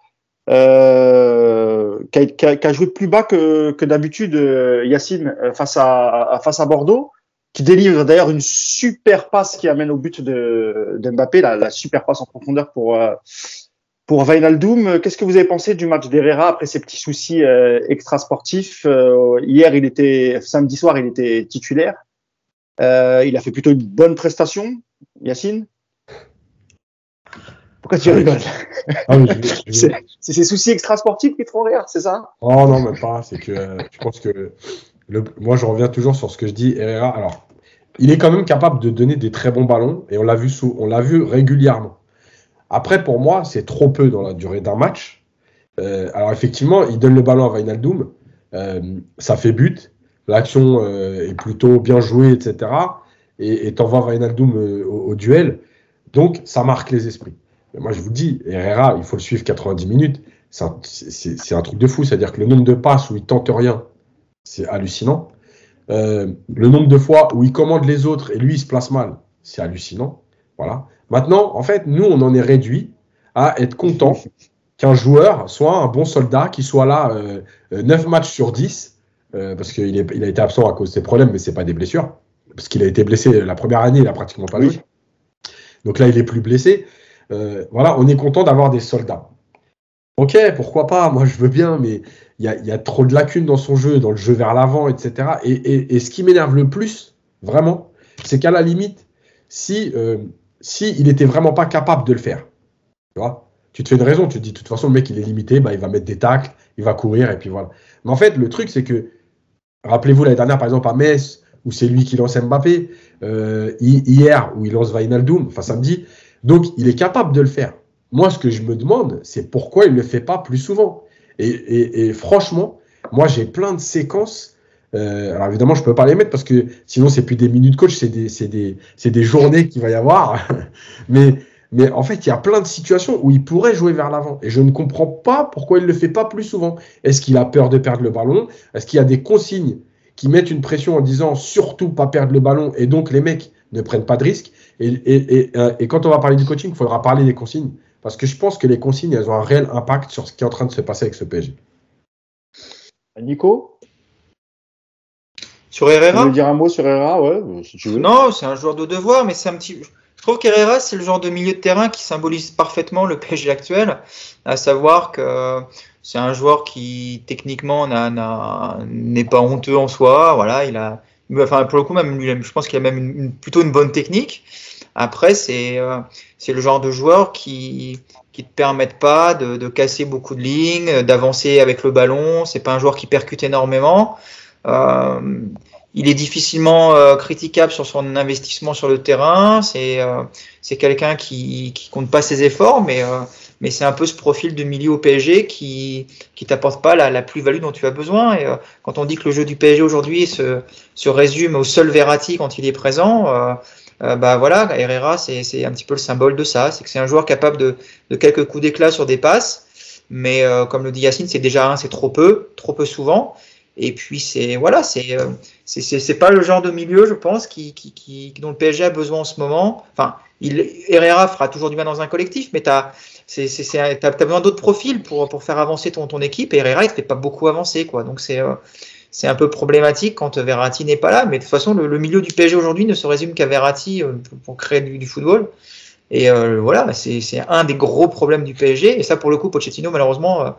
Euh, qui, a, joué plus bas que, que d'habitude euh, Yacine euh, face à, face à Bordeaux, qui délivre d'ailleurs une super passe qui amène au but de, Mbappé, la, super passe en profondeur pour euh, pour Vainaldoum. Qu'est-ce que vous avez pensé du match d'Herrera après ses petits soucis euh, extra sportifs Hier, il était samedi soir, il était titulaire. Euh, il a fait plutôt une bonne prestation, Yacine? Pourquoi tu rigoles? Ah, C'est ces soucis extrasportifs qui te font rire, c'est ça? Oh non, même pas. C'est que euh, je pense que le, moi, je reviens toujours sur ce que je dis. Herrera, alors, il est quand même capable de donner des très bons ballons et on l'a vu sous, on l'a vu régulièrement. Après, pour moi, c'est trop peu dans la durée d'un match. Euh, alors effectivement, il donne le ballon à Vainaldoum, euh, ça fait but, l'action euh, est plutôt bien jouée, etc. Et t'envoies Wijnaldum euh, au, au, duel. Donc, ça marque les esprits. Moi, je vous dis, Herrera, il faut le suivre 90 minutes. C'est un, truc de fou. C'est-à-dire que le nombre de passes où il tente rien, c'est hallucinant. Le nombre de fois où il commande les autres et lui, il se place mal, c'est hallucinant. Voilà. Maintenant, en fait, nous, on en est réduit à être content qu'un joueur soit un bon soldat, qui soit là euh, 9 matchs sur 10 euh, parce qu'il il a été absent à cause de ses problèmes, mais c'est pas des blessures. Parce qu'il a été blessé la première année, il a pratiquement pas joué. Donc là, il est plus blessé. Euh, voilà, on est content d'avoir des soldats. Ok, pourquoi pas, moi je veux bien, mais il y a, y a, trop de lacunes dans son jeu, dans le jeu vers l'avant, etc. Et, et, et, ce qui m'énerve le plus, vraiment, c'est qu'à la limite, si, euh, si il était vraiment pas capable de le faire, tu vois, tu te fais une raison, tu te dis de toute façon le mec il est limité, bah, il va mettre des tacles, il va courir et puis voilà. Mais en fait le truc c'est que Rappelez-vous l'année dernière, par exemple, à Metz, où c'est lui qui lance Mbappé, euh, hier, où il lance Vainaldoum, enfin samedi. Donc, il est capable de le faire. Moi, ce que je me demande, c'est pourquoi il ne le fait pas plus souvent. Et franchement, moi, j'ai plein de séquences. Euh, alors évidemment, je peux pas les mettre parce que sinon, c'est plus des minutes coach, c'est des, des, des journées qu'il va y avoir. Mais mais en fait, il y a plein de situations où il pourrait jouer vers l'avant. Et je ne comprends pas pourquoi il ne le fait pas plus souvent. Est-ce qu'il a peur de perdre le ballon? Est-ce qu'il y a des consignes qui mettent une pression en disant surtout pas perdre le ballon et donc les mecs ne prennent pas de risques et, et, et, euh, et, quand on va parler du coaching, il faudra parler des consignes. Parce que je pense que les consignes, elles ont un réel impact sur ce qui est en train de se passer avec ce PSG. Nico? Sur Herrera Tu veux dire un mot sur Herrera ouais, si tu veux. Non, c'est un joueur de devoir, mais c'est un petit. Je trouve qu'Herrera, c'est le genre de milieu de terrain qui symbolise parfaitement le PSG actuel, à savoir que c'est un joueur qui techniquement n'est pas honteux en soi. Voilà, il a, enfin pour le coup même, je pense qu'il a même une, une, plutôt une bonne technique. Après, c'est euh, c'est le genre de joueur qui qui te permettent pas de, de casser beaucoup de lignes, d'avancer avec le ballon. C'est pas un joueur qui percute énormément. Euh, il est difficilement euh, critiquable sur son investissement sur le terrain. C'est euh, quelqu'un qui qui compte pas ses efforts, mais euh, mais c'est un peu ce profil de milieu au PSG qui qui t'apporte pas la, la plus-value dont tu as besoin. Et euh, quand on dit que le jeu du PSG aujourd'hui se, se résume au seul Verratti quand il est présent, euh, euh, bah voilà, Herrera c'est un petit peu le symbole de ça. C'est que c'est un joueur capable de, de quelques coups d'éclat sur des passes, mais comme le dit Yacine, c'est déjà un, c'est trop peu, trop peu souvent. Et puis c'est voilà, c'est c'est pas le genre de milieu, je pense, qui, qui, qui, dont le PSG a besoin en ce moment. Enfin, il, Herrera fera toujours du bien dans un collectif, mais tu as, as, besoin d'autres profils pour, pour faire avancer ton, ton équipe. Et Herrera, il ne fait pas beaucoup avancer. Quoi. Donc c'est euh, c'est un peu problématique quand Verratti n'est pas là. Mais de toute façon, le, milieu du PSG aujourd'hui ne se résume qu'à Verratti euh, pour, créer du, du, football. Et euh, voilà, c'est un des gros problèmes du PSG. Et ça, pour le coup, Pochettino, malheureusement,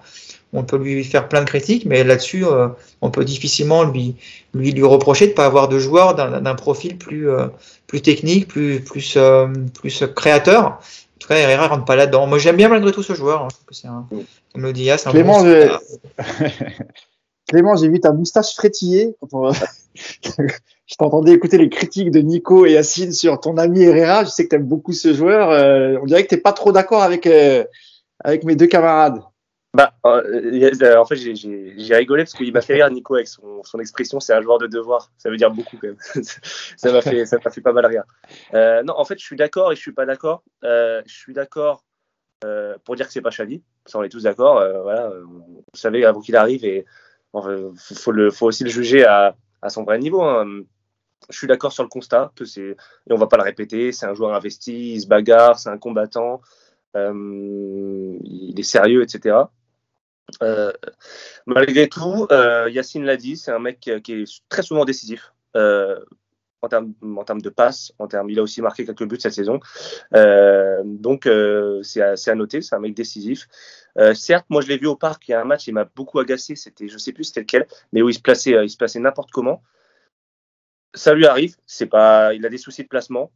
on peut lui faire plein de critiques, mais là-dessus, euh, on peut difficilement lui, lui, lui reprocher de ne pas avoir de joueur d'un profil plus, euh, plus technique, plus, plus, euh, plus créateur. En tout cas, Herrera rentre pas là-dedans. Moi, j'aime bien malgré tout ce joueur. Hein. Je trouve que c'est un, comme le dit, un Clément, bon Clément, j'ai vu ta moustache frétiller je t'entendais écouter les critiques de Nico et Yacine sur ton ami Herrera. Je sais que tu aimes beaucoup ce joueur. on dirait que tu n'es pas trop d'accord avec, avec mes deux camarades. Bah, euh, en fait, j'ai rigolé parce qu'il m'a fait rire, Nico, avec son, expression c'est un joueur de devoir. Ça veut dire beaucoup quand même. ça m'a fait, fait pas mal rire. Euh, non, en fait, je suis d'accord et je suis pas d'accord. Euh, je suis d'accord pour dire que c'est pas Xavi. Ça, on est tous d'accord. Voilà, vous savez avant qu'il arrive et faut, faut aussi le juger à, à son vrai niveau. Hein. Je suis d'accord sur le constat que c'est et on va pas le répéter. C'est un joueur investi, il se bagarre, c'est un combattant. il est sérieux, etc. Euh, malgré tout, euh, Yacine l'a dit, c'est un mec qui, est très souvent décisif. Euh, en termes, de passes, en termes, il a aussi marqué quelques buts cette saison. Euh, donc c'est à, noter, c'est un mec décisif. Euh, certes, moi je l'ai vu au parc, il y a un match, il m'a beaucoup agacé, c'était, je sais plus c'était lequel, mais où il se plaçait, il se plaçait n'importe comment. Ça lui arrive, c'est pas, il a des soucis de placement.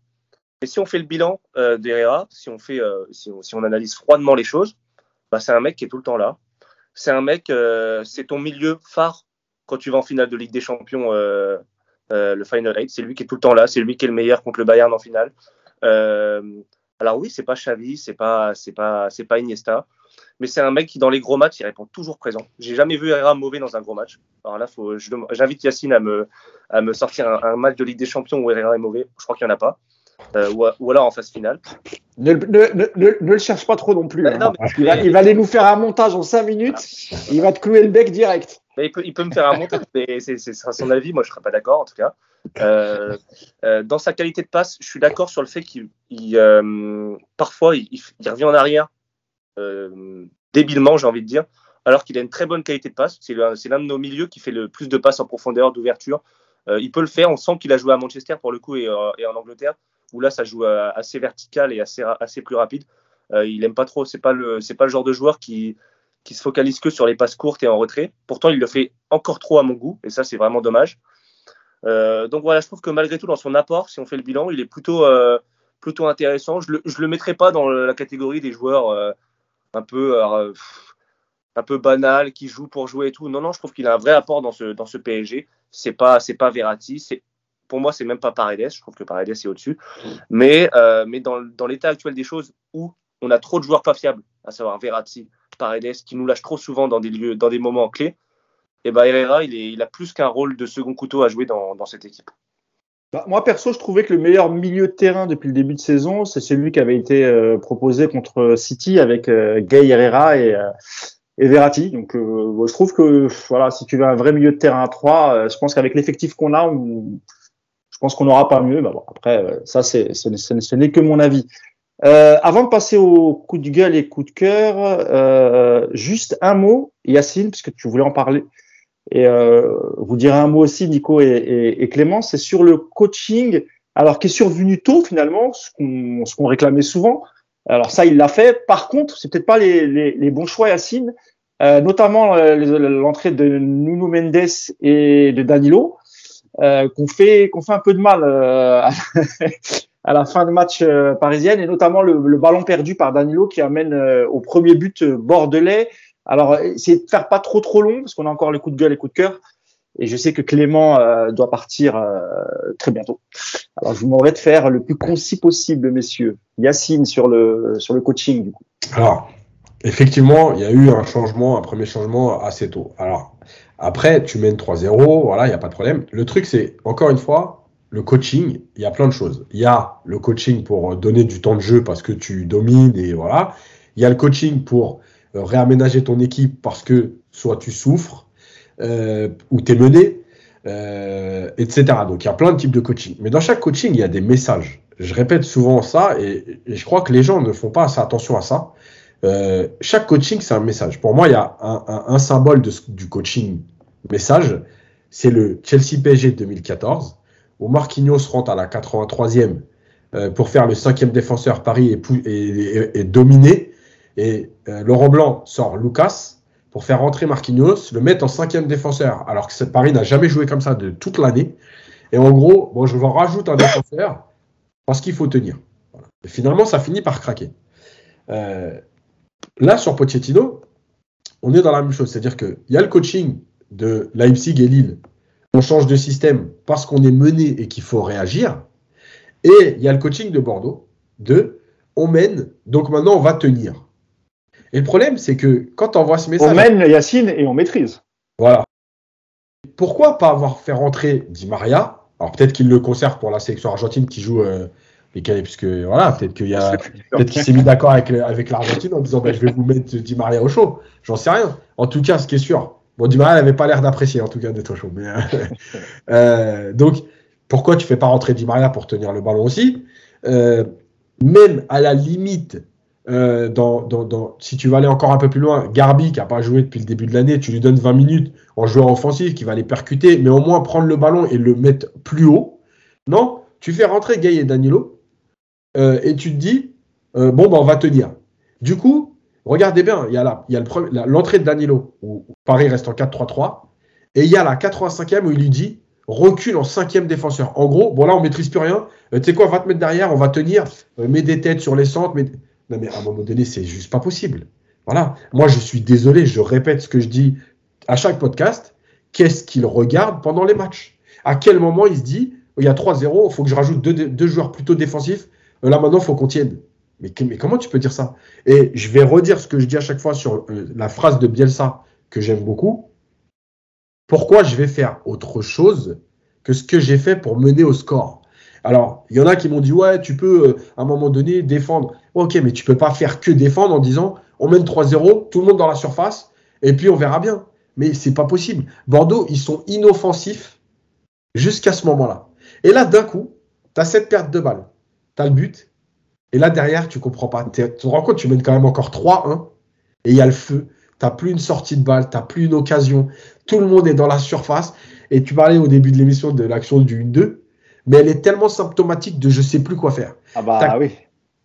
Mais si on fait le bilan euh, d'Herrera, si on fait, si on, si, on, analyse froidement les choses, bah, c'est un mec qui est tout le temps là, c'est un mec, euh, c'est ton milieu phare quand tu vas en finale de Ligue des Champions, euh, euh, le Final 8. C'est lui qui est tout le temps là, c'est lui qui est le meilleur contre le Bayern en finale. alors oui, c'est pas Xavi, c'est pas, c'est pas, c'est pas Iniesta, mais c'est un mec qui dans les gros matchs, il répond toujours présent. J'ai jamais vu Herrera mauvais dans un gros match. Alors là, j'invite Yacine à me, à me sortir un, un, match de Ligue des Champions où Herrera est mauvais. Je crois qu'il y en a pas. Euh, ou, ou, alors en phase finale. Ne, ne, ne, ne, le cherche pas trop non plus. Hein. Non, il, va, il, va, aller nous faire un montage en 5 minutes. Il va te clouer le bec direct. Mais il, peut, il peut me faire un montage, mais c'est son avis. Moi, je ne serais pas d'accord en tout cas. Euh, euh, dans sa qualité de passe, je suis d'accord sur le fait qu'il parfois il, il, revient en arrière débilement, j'ai envie de dire, alors qu'il a une très bonne qualité de passe. C'est l'un de nos milieux qui fait le plus de passes en profondeur, d'ouverture. il peut le faire. On sent qu'il a joué à Manchester pour le coup et, et en Angleterre où là ça joue euh, assez vertical et assez, assez plus rapide. Euh, il aime pas trop, c'est pas le c'est pas le genre de joueur qui qui se focalise que sur les passes courtes et en retrait. Pourtant, il le fait encore trop à mon goût, et ça, c'est vraiment dommage. Euh, donc voilà, je trouve que malgré tout, dans son apport, si on fait le bilan, il est plutôt, plutôt intéressant. Je le, je le mettrai pas dans la catégorie des joueurs un peu, un peu banal, qui jouent pour jouer et tout. Non, non, je trouve qu'il a un vrai apport dans ce, dans ce PSG. C'est pas, c'est pas Verratti, pour moi, c'est même pas Paredes. Je trouve que Paredes est au-dessus. Mais, euh, mais dans, l'état actuel des choses où on a trop de joueurs pas fiables, à savoir Verratti, Paredes, qui nous lâchent trop souvent dans des lieux, dans des moments clés, et eh ben Herrera, il, a plus qu'un rôle de second couteau à jouer dans, cette équipe. Bah, moi, perso, je trouvais que le meilleur milieu de terrain depuis le début de saison, c'est celui qui avait été euh, proposé contre City avec euh, Gay Herrera et, euh, et Verratti. Donc, euh, je trouve que voilà, si tu veux un vrai milieu de terrain à 3, je pense qu'avec l'effectif qu'on a, on, je pense qu'on n'aura pas mieux. Bah bon, après, euh, ça, c'est, ce n'est que mon avis. Euh, avant de passer au coup de gueule et coup de cœur, euh, juste un mot, Yacine, puisque tu voulais en parler, et euh, vous direz un mot aussi, Nico et, et, Clément, c'est sur le coaching, alors qui est survenu tôt finalement, ce qu'on, ce qu'on réclamait souvent. Alors ça, il l'a fait. Par contre, c'est peut-être pas les, les, les, bons choix, Yacine, euh, notamment euh, l'entrée de Nuno Mendes et de Danilo euh, qu'on fait fait un peu de mal euh, à la fin de match euh, parisienne et notamment le, le, ballon perdu par Danilo qui amène euh, au premier but bordelais. Alors essayez de faire pas trop trop long parce qu'on a encore les coups de gueule et coups de cœur. Et je sais que Clément doit partir très bientôt. Alors je vous demanderai de faire le plus concis possible, messieurs. Yacine sur le sur le coaching du coup. Alors effectivement, il y a eu un changement, un premier changement assez tôt. Alors, après, tu mènes 3-0, voilà, il n'y a pas de problème. Le truc, c'est, encore une fois, le coaching, il y a plein de choses. Il y a le coaching pour donner du temps de jeu parce que tu domines et voilà. Il y a le coaching pour euh, réaménager ton équipe parce que soit tu souffres euh, ou tu es mené, euh, etc. Donc il y a plein de types de coaching. Mais dans chaque coaching, il y a des messages. Je répète souvent ça et, je crois que les gens ne font pas assez attention à ça. Euh, chaque coaching, c'est un message. Pour moi, il y a un, symbole du coaching message. C'est le Chelsea PSG 2014, où Marquinhos rentre à la 83e euh, pour faire le cinquième défenseur. Paris est, dominé. Et euh, Laurent Blanc sort Lucas pour faire rentrer Marquinhos, le mettre en cinquième défenseur, alors que Paris n'a jamais joué comme ça de toute l'année. Et en gros, bon, je vous rajoute un défenseur parce qu'il faut tenir. Et finalement, ça finit par craquer. Euh, là, sur Pochettino, on est dans la même chose. C'est-à-dire qu'il y a le coaching de Leipzig et Lille. On change de système parce qu'on est mené et qu'il faut réagir. Et il y a le coaching de Bordeaux de on mène, donc maintenant on va tenir. Et le problème, c'est que quand on voit ce message. On mène Yacine et on maîtrise. Voilà. Pourquoi pas avoir fait rentrer Di Maria? Alors peut-être qu'il le conserve pour la sélection argentine qui joue euh, puisque voilà, peut-être qu'il y a, peut-être qu'il s'est mis d'accord avec, avec l'Argentine en disant bah, je vais vous mettre Di Maria au chaud. J'en sais rien. En tout cas, ce qui est sûr. Bon, Di Maria n'avait pas l'air d'apprécier en tout cas d'être au chaud. Mais, euh, donc, pourquoi tu fais pas rentrer Di Maria pour tenir le ballon aussi? Euh, Même à la limite, euh, dans, dans, si tu vas aller encore un peu plus loin, Garbi, qui n'a pas joué depuis le début de l'année, tu lui donnes 20 minutes en joueur offensif qui va les percuter, mais au moins prendre le ballon et le mettre plus haut. Non, tu fais rentrer Gay et Danilo euh, et tu te dis, euh, bon, ben, on va tenir. Du coup, regardez bien, il y a l'entrée de Danilo, où Paris reste en 4-3-3, et il y a la 85e où il lui dit, recule en cinquième défenseur. En gros, bon là, on maîtrise plus rien. tu sais quoi, va te mettre derrière, on va tenir, mets des têtes sur les centres, non, mais à un moment donné, c'est juste pas possible. Voilà. Moi, je suis désolé, je répète ce que je dis à chaque podcast. Qu'est-ce qu'il regarde pendant les matchs? À quel moment il se dit il y a 3-0, il faut que je rajoute deux, joueurs plutôt défensifs. Euh, là, maintenant, il faut qu'on tienne. Mais, comment tu peux dire ça? Et je vais redire ce que je dis à chaque fois sur euh, la phrase de Bielsa que j'aime beaucoup. Pourquoi je vais faire autre chose que ce que j'ai fait pour mener au score? Alors, il y en a qui m'ont dit, ouais, tu peux, euh, à un moment donné, défendre. Ok, mais tu peux pas faire que défendre en disant, on mène 3-0, tout le monde dans la surface, et puis on verra bien. Mais c'est pas possible. Bordeaux, ils sont inoffensifs jusqu'à ce moment-là. Et là, d'un coup, tu as cette perte de balle. Tu as le but. Et là, derrière, tu comprends pas. Tu te rends compte, tu mènes quand même encore 3-1. Et il y a le feu. Tu plus une sortie de balle, tu plus une occasion. Tout le monde est dans la surface. Et tu parlais au début de l'émission de l'action du 1-2 mais elle est tellement symptomatique de je sais plus quoi faire. Ah bah oui.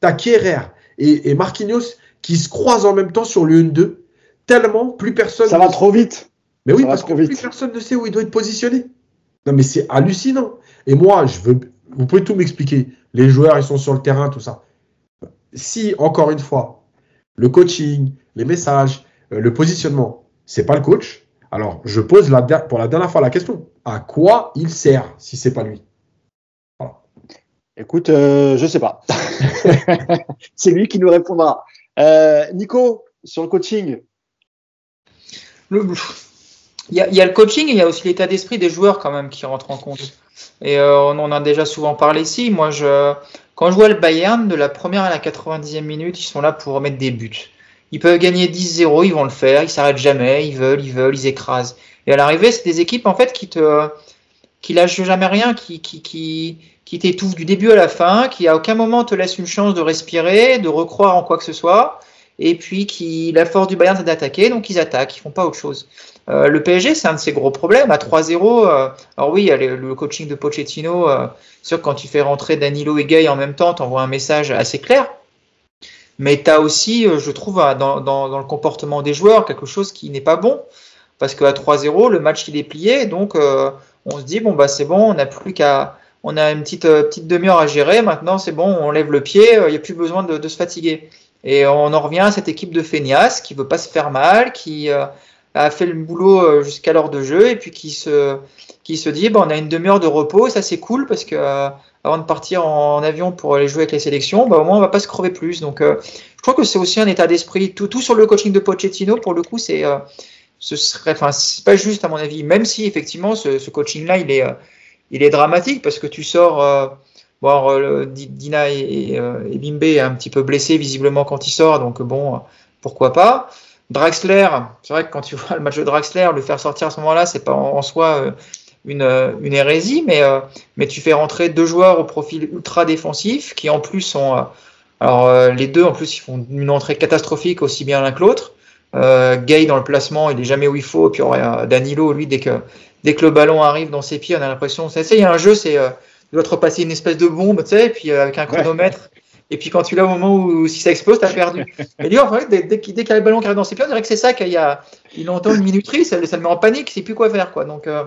T'as Kierer et, et, Marquinhos qui se croisent en même temps sur le 1-2, tellement plus personne. Ça va trop vite. Mais oui, parce que plus personne ne sait où il doit être positionné. Non, mais c'est hallucinant. Et moi, je veux. Vous pouvez tout m'expliquer. Les joueurs, ils sont sur le terrain, tout ça. Si, encore une fois, le coaching, les messages, euh, le positionnement, c'est pas le coach, alors je pose la, pour la dernière fois la question à quoi il sert si c'est pas lui? Écoute, euh, je sais pas. c'est lui qui nous répondra. Euh, Nico, sur le coaching. Il, y a, le coaching et il y a aussi l'état d'esprit des joueurs quand même qui rentrent en compte. Et euh, on en a déjà souvent parlé ici. Moi, je, quand je vois le Bayern, de la première à la 90e minute, ils sont là pour mettre des buts. Ils peuvent gagner 10-0, ils vont le faire, ils s'arrêtent jamais, ils veulent, ils veulent, ils écrasent. Et à l'arrivée, c'est des équipes en fait qui te qui lâchent jamais rien, qui, qui, qui, qui t'étouffe du début à la fin, qui à aucun moment te laisse une chance de respirer, de recroire en quoi que ce soit, et puis qui la force du Bayern c'est d'attaquer, donc ils attaquent, ils font pas autre chose. Euh, le PSG, c'est un de ses gros problèmes. À 3-0, euh, alors oui, le, coaching de Pochettino. Euh, sûr quand tu fais rentrer Danilo et Gay en même temps, tu envoies un message assez clair. Mais tu as aussi, euh, je trouve, dans, le comportement des joueurs, quelque chose qui n'est pas bon. Parce qu'à 3-0, le match il est plié, donc on se dit, bon, bah c'est bon, on n'a plus qu'à on a une petite, petite demi-heure à gérer. Maintenant, c'est bon, on lève le pied, il n'y a plus besoin de, se fatiguer. Et on en revient à cette équipe de feignasses qui veut pas se faire mal, qui, euh, a fait le boulot jusqu'à l'heure de jeu et puis qui se, qui se dit bah, on a une demi-heure de repos, ça c'est cool parce que avant de partir en, avion pour aller jouer avec les sélections, bah, au moins on va pas se crever plus. Donc je crois que c'est aussi un état d'esprit. Tout, tout sur le coaching de Pochettino, pour le coup, c'est ce serait, enfin, c'est pas juste à mon avis. Même si effectivement ce, coaching-là, il est, il est dramatique parce que tu sors. Bon, le, Dina et, et, Bimbe est un petit peu blessé visiblement quand il sort, donc bon, pourquoi pas. Draxler, c'est vrai que quand tu vois le match de Draxler, le faire sortir à ce moment-là, c'est pas en, soi euh, une, une, hérésie, mais, euh, mais tu fais rentrer deux joueurs au profil ultra défensif qui en plus sont. Euh, alors les deux en plus ils font une entrée catastrophique aussi bien l'un que l'autre. Gay dans le placement, il est jamais où il faut. Puis Danilo, lui, dès que, dès que le ballon arrive dans ses pieds, on a l'impression. C'est il y a un jeu, c'est il doit te repasser une espèce de bombe, tu sais, et puis avec un chronomètre. Et puis quand tu l'as au moment où si ça explose, tu as perdu. Et lui, en fait, dès, dès, qu'il y a le ballon qui arrive dans ses pieds, on dirait que c'est ça qu'il y a. Il entend une minuterie, ça, ça, le met en panique, il sait plus quoi faire. Quoi. Donc, euh,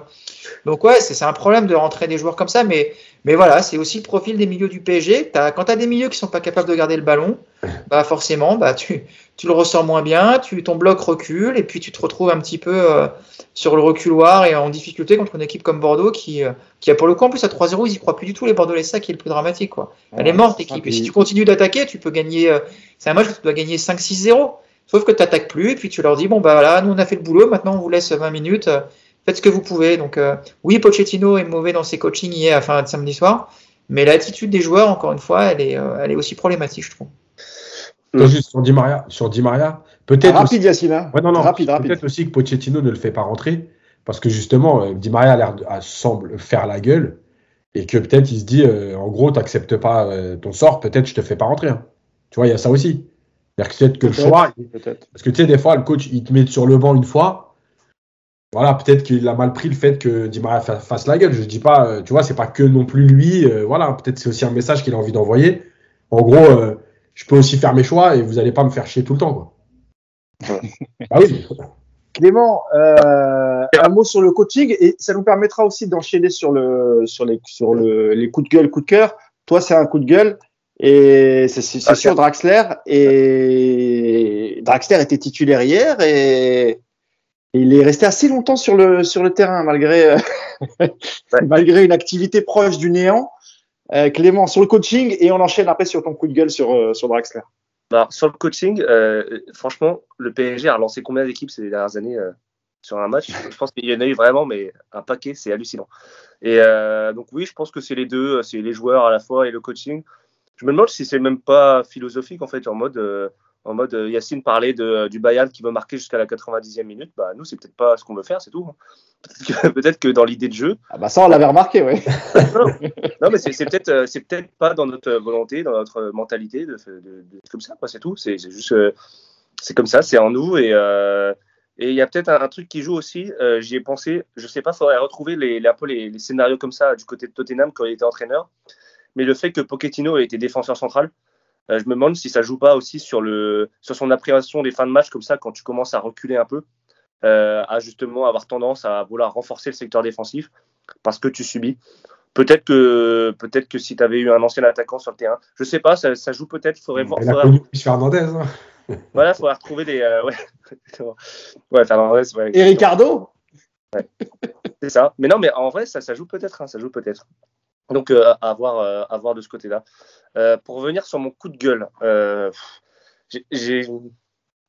donc ouais, c'est un problème de rentrer des joueurs comme ça. Mais, mais voilà, c'est aussi le profil des milieux du PSG. As, quand tu as des milieux qui sont pas capables de garder le ballon, bah forcément, bah, tu, tu le ressens moins bien, tu, ton bloc recule, et puis tu te retrouves un petit peu euh, sur le reculoir et en difficulté contre une équipe comme Bordeaux qui, euh, qui a pour le coup en plus à 3-0, ils y croient plus du tout les Bordelais, ça qui est le plus dramatique. Quoi. Elle est morte l'équipe. Et si tu continues d'attaquer, tu peux gagner. Euh, c'est un match où tu dois gagner 5-6-0. Sauf que tu n'attaques plus et puis tu leur dis bon bah voilà, nous on a fait le boulot, maintenant on vous laisse 20 minutes, faites ce que vous pouvez. Donc oui, Pochettino est mauvais dans ses coachings hier, enfin samedi soir, mais l'attitude des joueurs, encore une fois, elle est, elle est aussi problématique, je trouve. Juste sur Di Maria, sur Di Maria peut-être. rapide, Yassina. Ouais, non, non. Rapide, rapide. Peut-être aussi que Pochettino ne le fait pas rentrer parce que justement, euh, Di Maria a l'air semble faire la gueule et que peut-être il se dit, euh, en gros, t'acceptes pas euh, ton sort, peut-être je te fais pas rentrer. Hein. Tu vois, il y a ça aussi. C'est-à-dire que peut-être que le choix, parce que tu sais, des fois, le coach, il te met sur le banc une fois. Voilà, peut-être qu'il a mal pris le fait que Di Maria fasse la gueule. Je dis pas, tu vois, c'est pas que non plus lui. voilà, peut-être c'est aussi un message qu'il a envie d'envoyer. En gros, je peux aussi faire mes choix et vous n'allez pas me faire chier tout le temps. Quoi. ah oui. Clément, euh, un mot sur le coaching et ça nous permettra aussi d'enchaîner sur le sur les sur le, les coups de gueule, coups de cœur. Toi, c'est un coup de gueule et c'est sur Draxler et Draxler était titulaire hier et, il est resté assez longtemps sur le sur le terrain malgré malgré une activité proche du néant. Euh, Clément, sur le coaching, et on enchaîne après sur ton coup de gueule sur, euh, sur Draxler. Bah, sur le coaching, euh, franchement, le PSG a relancé combien d'équipes ces dernières années sur un match? Je pense qu'il y en a eu vraiment, mais un paquet, c'est hallucinant. Et donc oui, je pense que c'est les deux, c'est les joueurs à la fois et le coaching. Je me demande si c'est même pas philosophique en fait, en mode en mode euh, Yacine parlait de, euh, du Bayern qui veut marquer jusqu'à la 90e minute. Bah, nous, c'est peut-être pas ce qu'on veut faire, c'est tout. Hein. Peut-être que, dans l'idée de jeu. Ah bah ça, on l'avait remarqué, oui. non, mais c'est peut-être euh, c'est peut-être pas dans notre volonté, dans notre mentalité de, de, comme ça, c'est tout. C'est juste c'est comme ça, c'est en nous et et il y a peut-être un, truc qui joue aussi. J'y ai pensé. Je sais pas, faudrait retrouver les, un peu les, les, scénarios comme ça du côté de Tottenham quand il était entraîneur. Mais le fait que Pochettino ait été défenseur central, euh, je me demande si ça joue pas aussi sur, le, sur son appréhension des fins de match comme ça, quand tu commences à reculer un peu, euh, à justement avoir tendance à vouloir renforcer le secteur défensif parce que tu subis. Peut-être que, peut-être que si tu avais eu un ancien attaquant sur le terrain, je sais pas, ça, joue peut-être. Faudrait voir. Faudrait... Fernandez. Hein. voilà, faudrait retrouver des. Euh, ouais. ouais, Fernandez. Ouais, Et Ricardo? Ouais. C'est ça. Mais non, mais en vrai, ça, ça joue peut-être. Hein, ça joue peut-être. Donc, euh, à, voir, euh, à voir de ce côté-là. Euh, pour revenir sur mon coup de gueule,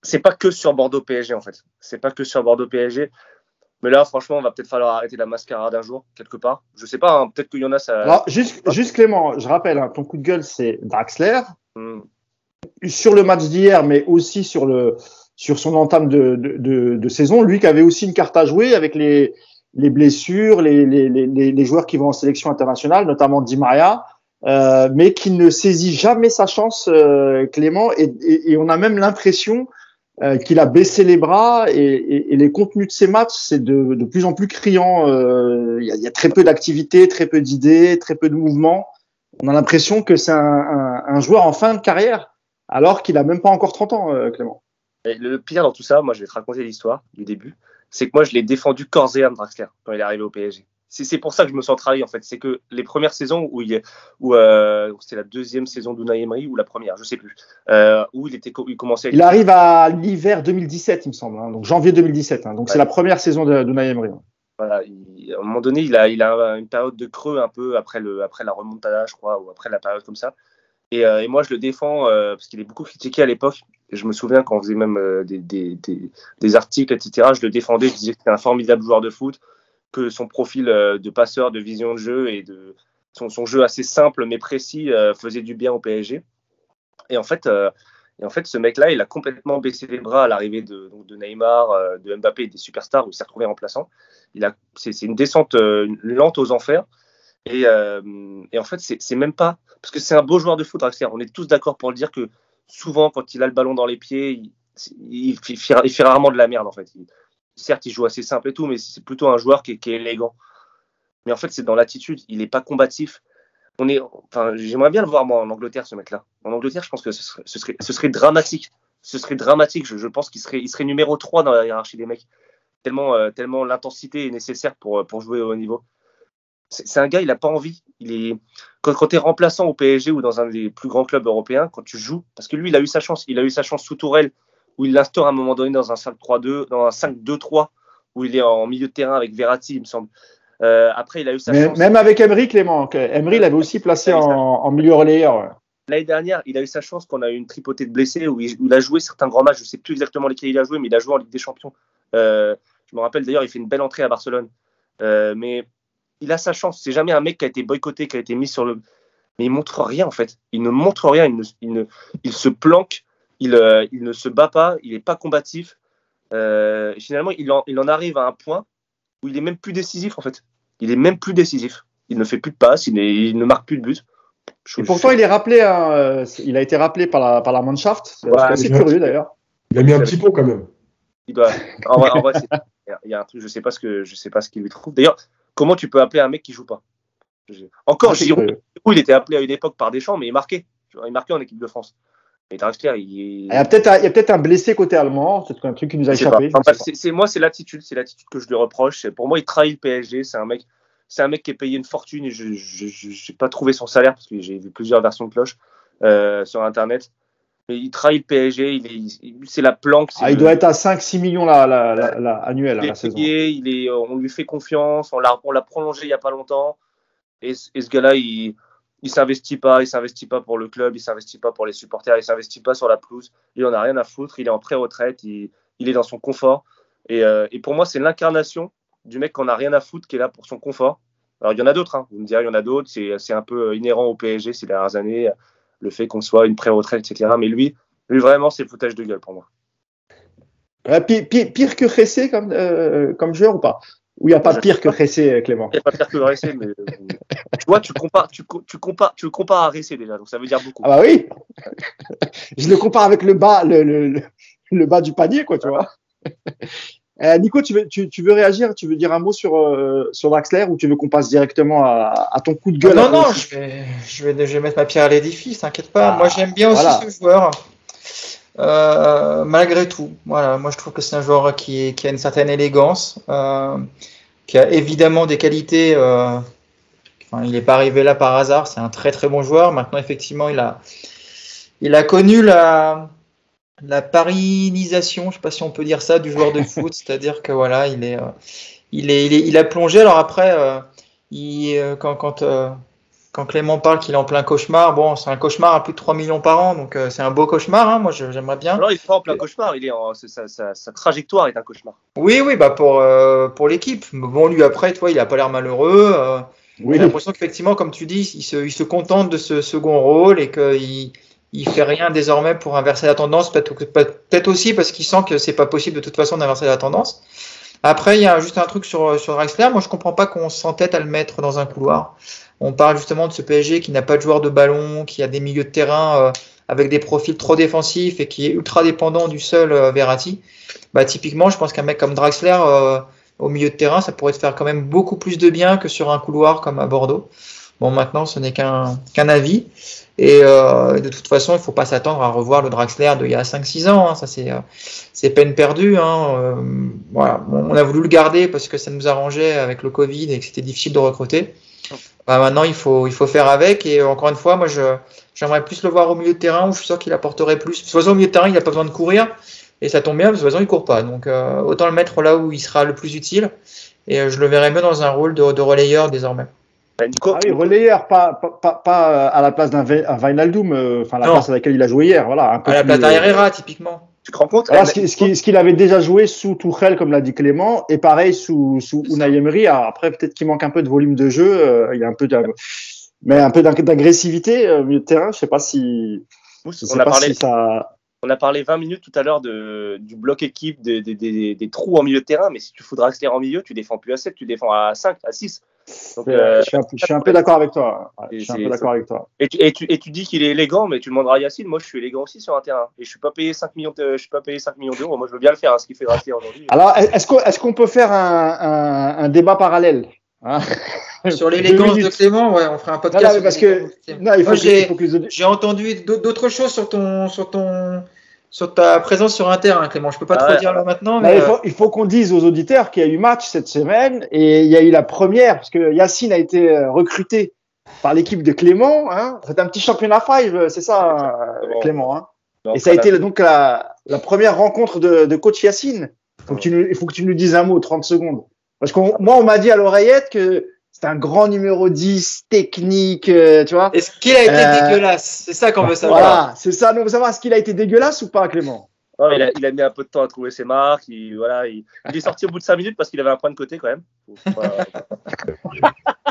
c'est pas que sur Bordeaux PSG en fait. C'est pas que sur Bordeaux PSG. Mais là, franchement, on va peut-être falloir arrêter la mascarade un jour, quelque part. Je sais pas, hein, peut-être qu'il y en a ça. juste, juste, Clément, je rappelle, hein, ton coup de gueule, c'est Draxler. Hmm. Sur le match d'hier, mais aussi sur, le, sur son entame de, de, de, saison, lui qui avait aussi une carte à jouer avec les, les blessures, les, les, les, les, joueurs qui vont en sélection internationale, notamment Di Maria, euh, mais qui ne saisit jamais sa chance, euh, Clément, et, et, et, on a même l'impression euh, qu'il a baissé les bras, et, et, les contenus de ses matchs, c'est de, de plus en plus criant. Euh, il y, a, y, a, très peu d'activité, très peu d'idées, très peu de mouvements. On a l'impression que c'est un, un, un, joueur en fin de carrière, alors qu'il a même pas encore 30 ans, euh, Clément. Le pire dans tout ça, moi je vais te raconter l'histoire du début c'est que moi, je l'ai défendu corps et âme, Draxler, quand il est arrivé au PSG. c'est pour ça que je me sens trahi en fait. C'est que les premières saisons où il où euh, c'était la deuxième saison d'Unai Emery ou la première, je sais plus, euh, où il était il commençait. Il arrive à l'hiver 2017, il me semble, hein, donc janvier 2017. Hein, donc c'est la première saison d'Unai Emery. Voilà, à un moment donné, il a, il a une période de creux un peu après le, après la remontada, je crois, ou après la période comme ça. Et, euh, et moi, je le défends euh, parce qu'il est beaucoup critiqué à l'époque. Je me souviens quand on faisait même euh, des, des, des, articles, etc. Je le défendais, je disais que c'était un formidable joueur de foot que son profil euh, de passeur, de vision de jeu et de son, son jeu assez simple mais précis euh, faisait du bien au PSG. Et en fait, et en fait ce mec-là, il a complètement baissé les bras à l'arrivée de, de, Neymar, de Mbappé et des superstars où il s'est retrouvé remplaçant. C'est une descente lente aux enfers. Et, et en fait, c'est même pas. Parce que c'est un beau joueur de foot, Draxler. On est tous d'accord pour le dire que souvent, quand il a le ballon dans les pieds, il, fait, rarement de la merde en fait. Certes, il joue assez simple et tout, mais c'est plutôt un joueur qui est, élégant. Mais en fait, c'est dans l'attitude. Il n'est pas combatif. On est, enfin, j'aimerais bien le voir moi en Angleterre, ce mec-là. En Angleterre, je pense que ce serait, dramatique. Ce serait dramatique. Je, pense qu'il serait, serait numéro 3 dans la hiérarchie des mecs. Tellement, euh, tellement l'intensité est nécessaire pour, pour jouer au haut niveau. C'est un gars, il n'a pas envie. Il est quand, quand tu es remplaçant au PSG ou dans un des plus grands clubs européens, quand tu joues, parce que lui, il a eu sa chance. Il a eu sa chance sous Tourelle où il l'instaure à un moment donné dans un 5-3-2, dans un 5-2-3, où il est en milieu de terrain avec Verratti, il me semble. Euh, après, il a eu sa Mais, chance. Même avec Emery, Clément. Emery l'avait aussi placé en, en, milieu relayeur. L'année dernière, il a eu sa chance qu'on a eu une tripotée de blessés où il, où il, a joué certains grands matchs. Je ne sais plus exactement lesquels il a joué, mais il a joué en Ligue des Champions. Euh, je me rappelle d'ailleurs, il fait une belle entrée à Barcelone. Euh, mais il a sa chance. C'est jamais un mec qui a été boycotté, qui a été mis sur le. Mais il montre rien en fait. Il ne montre rien. Il, ne, il, ne, il se planque il, euh, il, ne se bat pas, il n'est pas combatif. Euh, finalement, il en, il en, arrive à un point où il est même plus décisif en fait. Il est même plus décisif. Il ne fait plus de passes, il, il ne marque plus de but. Je, Et pourtant, je... il est rappelé, hein, il a été rappelé par la, par la Mannschaft. C'est ouais, assez curieux d'ailleurs. Il a mis un petit pot quand même. Il doit. En vrai, en vrai il y a un truc, je sais pas ce que, je sais pas ce qu'il lui trouve. D'ailleurs, comment tu peux appeler un mec qui joue pas Encore, ah, Giroud, il était appelé à une époque par Deschamps, mais il marquait. Il marquait en équipe de France. Draxler, il, il... y a peut-être un, peut un, blessé côté allemand, c'est un truc qui nous a échappé. Enfin, c'est moi, c'est l'attitude, c'est l'attitude que je lui reproche. Pour moi, il trahit le PSG. C'est un mec, c'est un mec qui est payé une fortune et je n'ai pas trouvé son salaire parce que j'ai vu plusieurs versions de cloche euh, sur internet. Mais il trahit le PSG. C'est la planque. Ah, il le, doit être à 5-6 millions la, la, la, la annuel il la saison. Payé, il est, on lui fait confiance. On l'a, on l'a prolongé il y a pas longtemps. Et, et ce gars-là, il il s'investit pas, il s'investit pas pour le club, il s'investit pas pour les supporters, il s'investit pas sur la pelouse, il en a rien à foutre, il est en pré-retraite, il, il, est dans son confort. Et, euh, et pour moi, c'est l'incarnation du mec qu'on a rien à foutre, qui est là pour son confort. Alors il y en a d'autres, hein. vous me direz, il y en a d'autres, c'est un peu inhérent au PSG ces dernières années, le fait qu'on soit une pré-retraite, etc. Mais lui, lui vraiment, c'est foutage de gueule pour moi. Euh, pire, pire, pire, que Ressé comme, euh, comme joueur ou pas? Ou il n'y a pas pire que Ressé, Clément? Il n'y a pas pire que Ressé, mais euh, tu vois, tu compares, tu, tu, compares, tu le compares à Ressé déjà, donc ça veut dire beaucoup. Ah bah oui Je le compare avec le bas, le, le, le bas du panier, quoi, tu vois. Euh, Nico, tu veux, tu, tu, veux réagir? Tu veux dire un mot sur, euh, sur Draxler ou tu veux qu'on passe directement à, à, ton coup de gueule? Non, non, je vais, je, vais, je vais mettre ma pierre à l'édifice, t'inquiète pas. Ah, moi, j'aime bien aussi ce joueur. Euh, malgré tout, voilà, moi je trouve que c'est un joueur qui, qui, a une certaine élégance, euh, qui a évidemment des qualités. Euh, enfin, il n'est pas arrivé là par hasard, c'est un très très bon joueur. Maintenant, effectivement, il a, il a connu la, la parinisation, je sais pas si on peut dire ça, du joueur de foot, c'est-à-dire que voilà, il est, il est, il est, il a plongé. Alors après, il, quand, quand quand Clément parle qu'il est en plein cauchemar, bon, c'est un cauchemar à plus de 3 millions par an, donc euh, c'est un beau cauchemar, hein, moi j'aimerais bien. Non, il est pas en plein cauchemar, il est en, sa, sa, sa, trajectoire est un cauchemar. Oui, oui, bah pour, euh, pour l'équipe. Bon, lui après, toi, il a pas l'air malheureux. Euh, oui. J'ai l'impression qu'effectivement, comme tu dis, il se, il se contente de ce second rôle et qu'il il fait rien désormais pour inverser la tendance, peut-être peut aussi parce qu'il sent que c'est pas possible de toute façon d'inverser la tendance. Après, il y a juste un truc sur, sur Draxler, moi je comprends pas qu'on s'entête à le mettre dans un couloir. On parle justement de ce PSG qui n'a pas de joueur de ballon, qui a des milieux de terrain euh, avec des profils trop défensifs et qui est ultra dépendant du seul euh, Verratti. Bah, typiquement, je pense qu'un mec comme Draxler euh, au milieu de terrain, ça pourrait te faire quand même beaucoup plus de bien que sur un couloir comme à Bordeaux. Bon, maintenant, ce n'est qu'un qu'un avis. Et euh, de toute façon, il ne faut pas s'attendre à revoir le Draxler d'il y a 5-6 ans. Hein. Ça, c'est euh, c'est peine perdue. Hein. Euh, voilà. On a voulu le garder parce que ça nous arrangeait avec le Covid et que c'était difficile de recruter. Bah, maintenant, il faut, il faut faire avec. Et encore une fois, moi, j'aimerais plus le voir au milieu de terrain où je suis sûr qu'il apporterait plus. De au milieu de terrain, il n'a pas besoin de courir. Et ça tombe bien, parce que façon, il court pas. Donc, euh, autant le mettre là où il sera le plus utile. Et euh, je le verrai mieux dans un rôle de, de relayeur désormais. Ah oui, relayeur, pas, pas, pas, pas à la place d'un Vinaldoom, euh, enfin la Non. place à laquelle il a joué hier. Voilà, un peu À la plus, place euh, d'Herrera, typiquement. Tu te rends compte Alors, elle- ce qui- ce qui- ce qu'il avait déjà joué sous Tuchel, comme l'a dit Clément, et pareil sous, sous Unai Emery. Alors, Après, peut-être qu'il manque un peu de volume de jeu, euh, il y a un peu de, mais un peu d'ag- d'agressivité euh, au milieu de terrain. Je sais pas si, je on sais a pas parlé, si ça. on a parlé 20 minutes tout à l'heure de, du bloc équipe, des, des, des, des trous en milieu de terrain, mais si tu fous Draxler en milieu, tu défends plus à 7, tu défends à 5, à 6. Donc, euh, je suis un, peu- je suis un peu d'accord avec toi. Ouais, Et je suis un c'est- peu d'accord avec toi. et, tu, et, tu, et tu dis qu'il est élégant, mais tu demanderas à Yacine, moi je suis élégant aussi sur un terrain. Et je suis pas payé 5 millions de- je suis pas payé 5 millions d'euros, moi je veux bien le faire, hein, ce qu'il fait Draxler aujourd'hui. Alors, est-ce qu'on peut faire un, un, un débat parallèle hein? Sur l'élégance de. Clément, ouais, on fera un Non, podcast. non, mais parce que de Clément. non, il faut, Moi, que, j'ai- il faut que les audi- J'ai entendu d'aut- d'autres choses sur ton, sur ton, sur ta présence sur un terrain, Clément. Je peux pas Ah trop ouais. dire là maintenant, mais il faut, il faut qu'on dise aux auditeurs qu'il y a eu match cette semaine et il y a eu la première, parce que Yacine a été euh, recruté par l'équipe de Clément. Hein. C'est un petit championnat five, euh, c'est ça, euh, Bon. Clément. Hein. Donc, Et ça a été donc la, la première rencontre de, de coach Yacine. Faut que tu nous- il faut que tu nous dises un mot, 30 secondes. Parce que moi, on m'a dit à l'oreillette que c'est un grand numéro 10, technique, euh, tu vois. est-ce qu'il a été Euh, dégueulasse? C'est ça qu'on veut savoir. Voilà, c'est ça. Nous, on veut savoir est-ce qu'il a été dégueulasse ou pas, Clément? Non, il, a, il a mis un peu de temps à trouver ses marques. Il, voilà, il, il est sorti au bout de 5 minutes parce qu'il avait un point de côté quand même.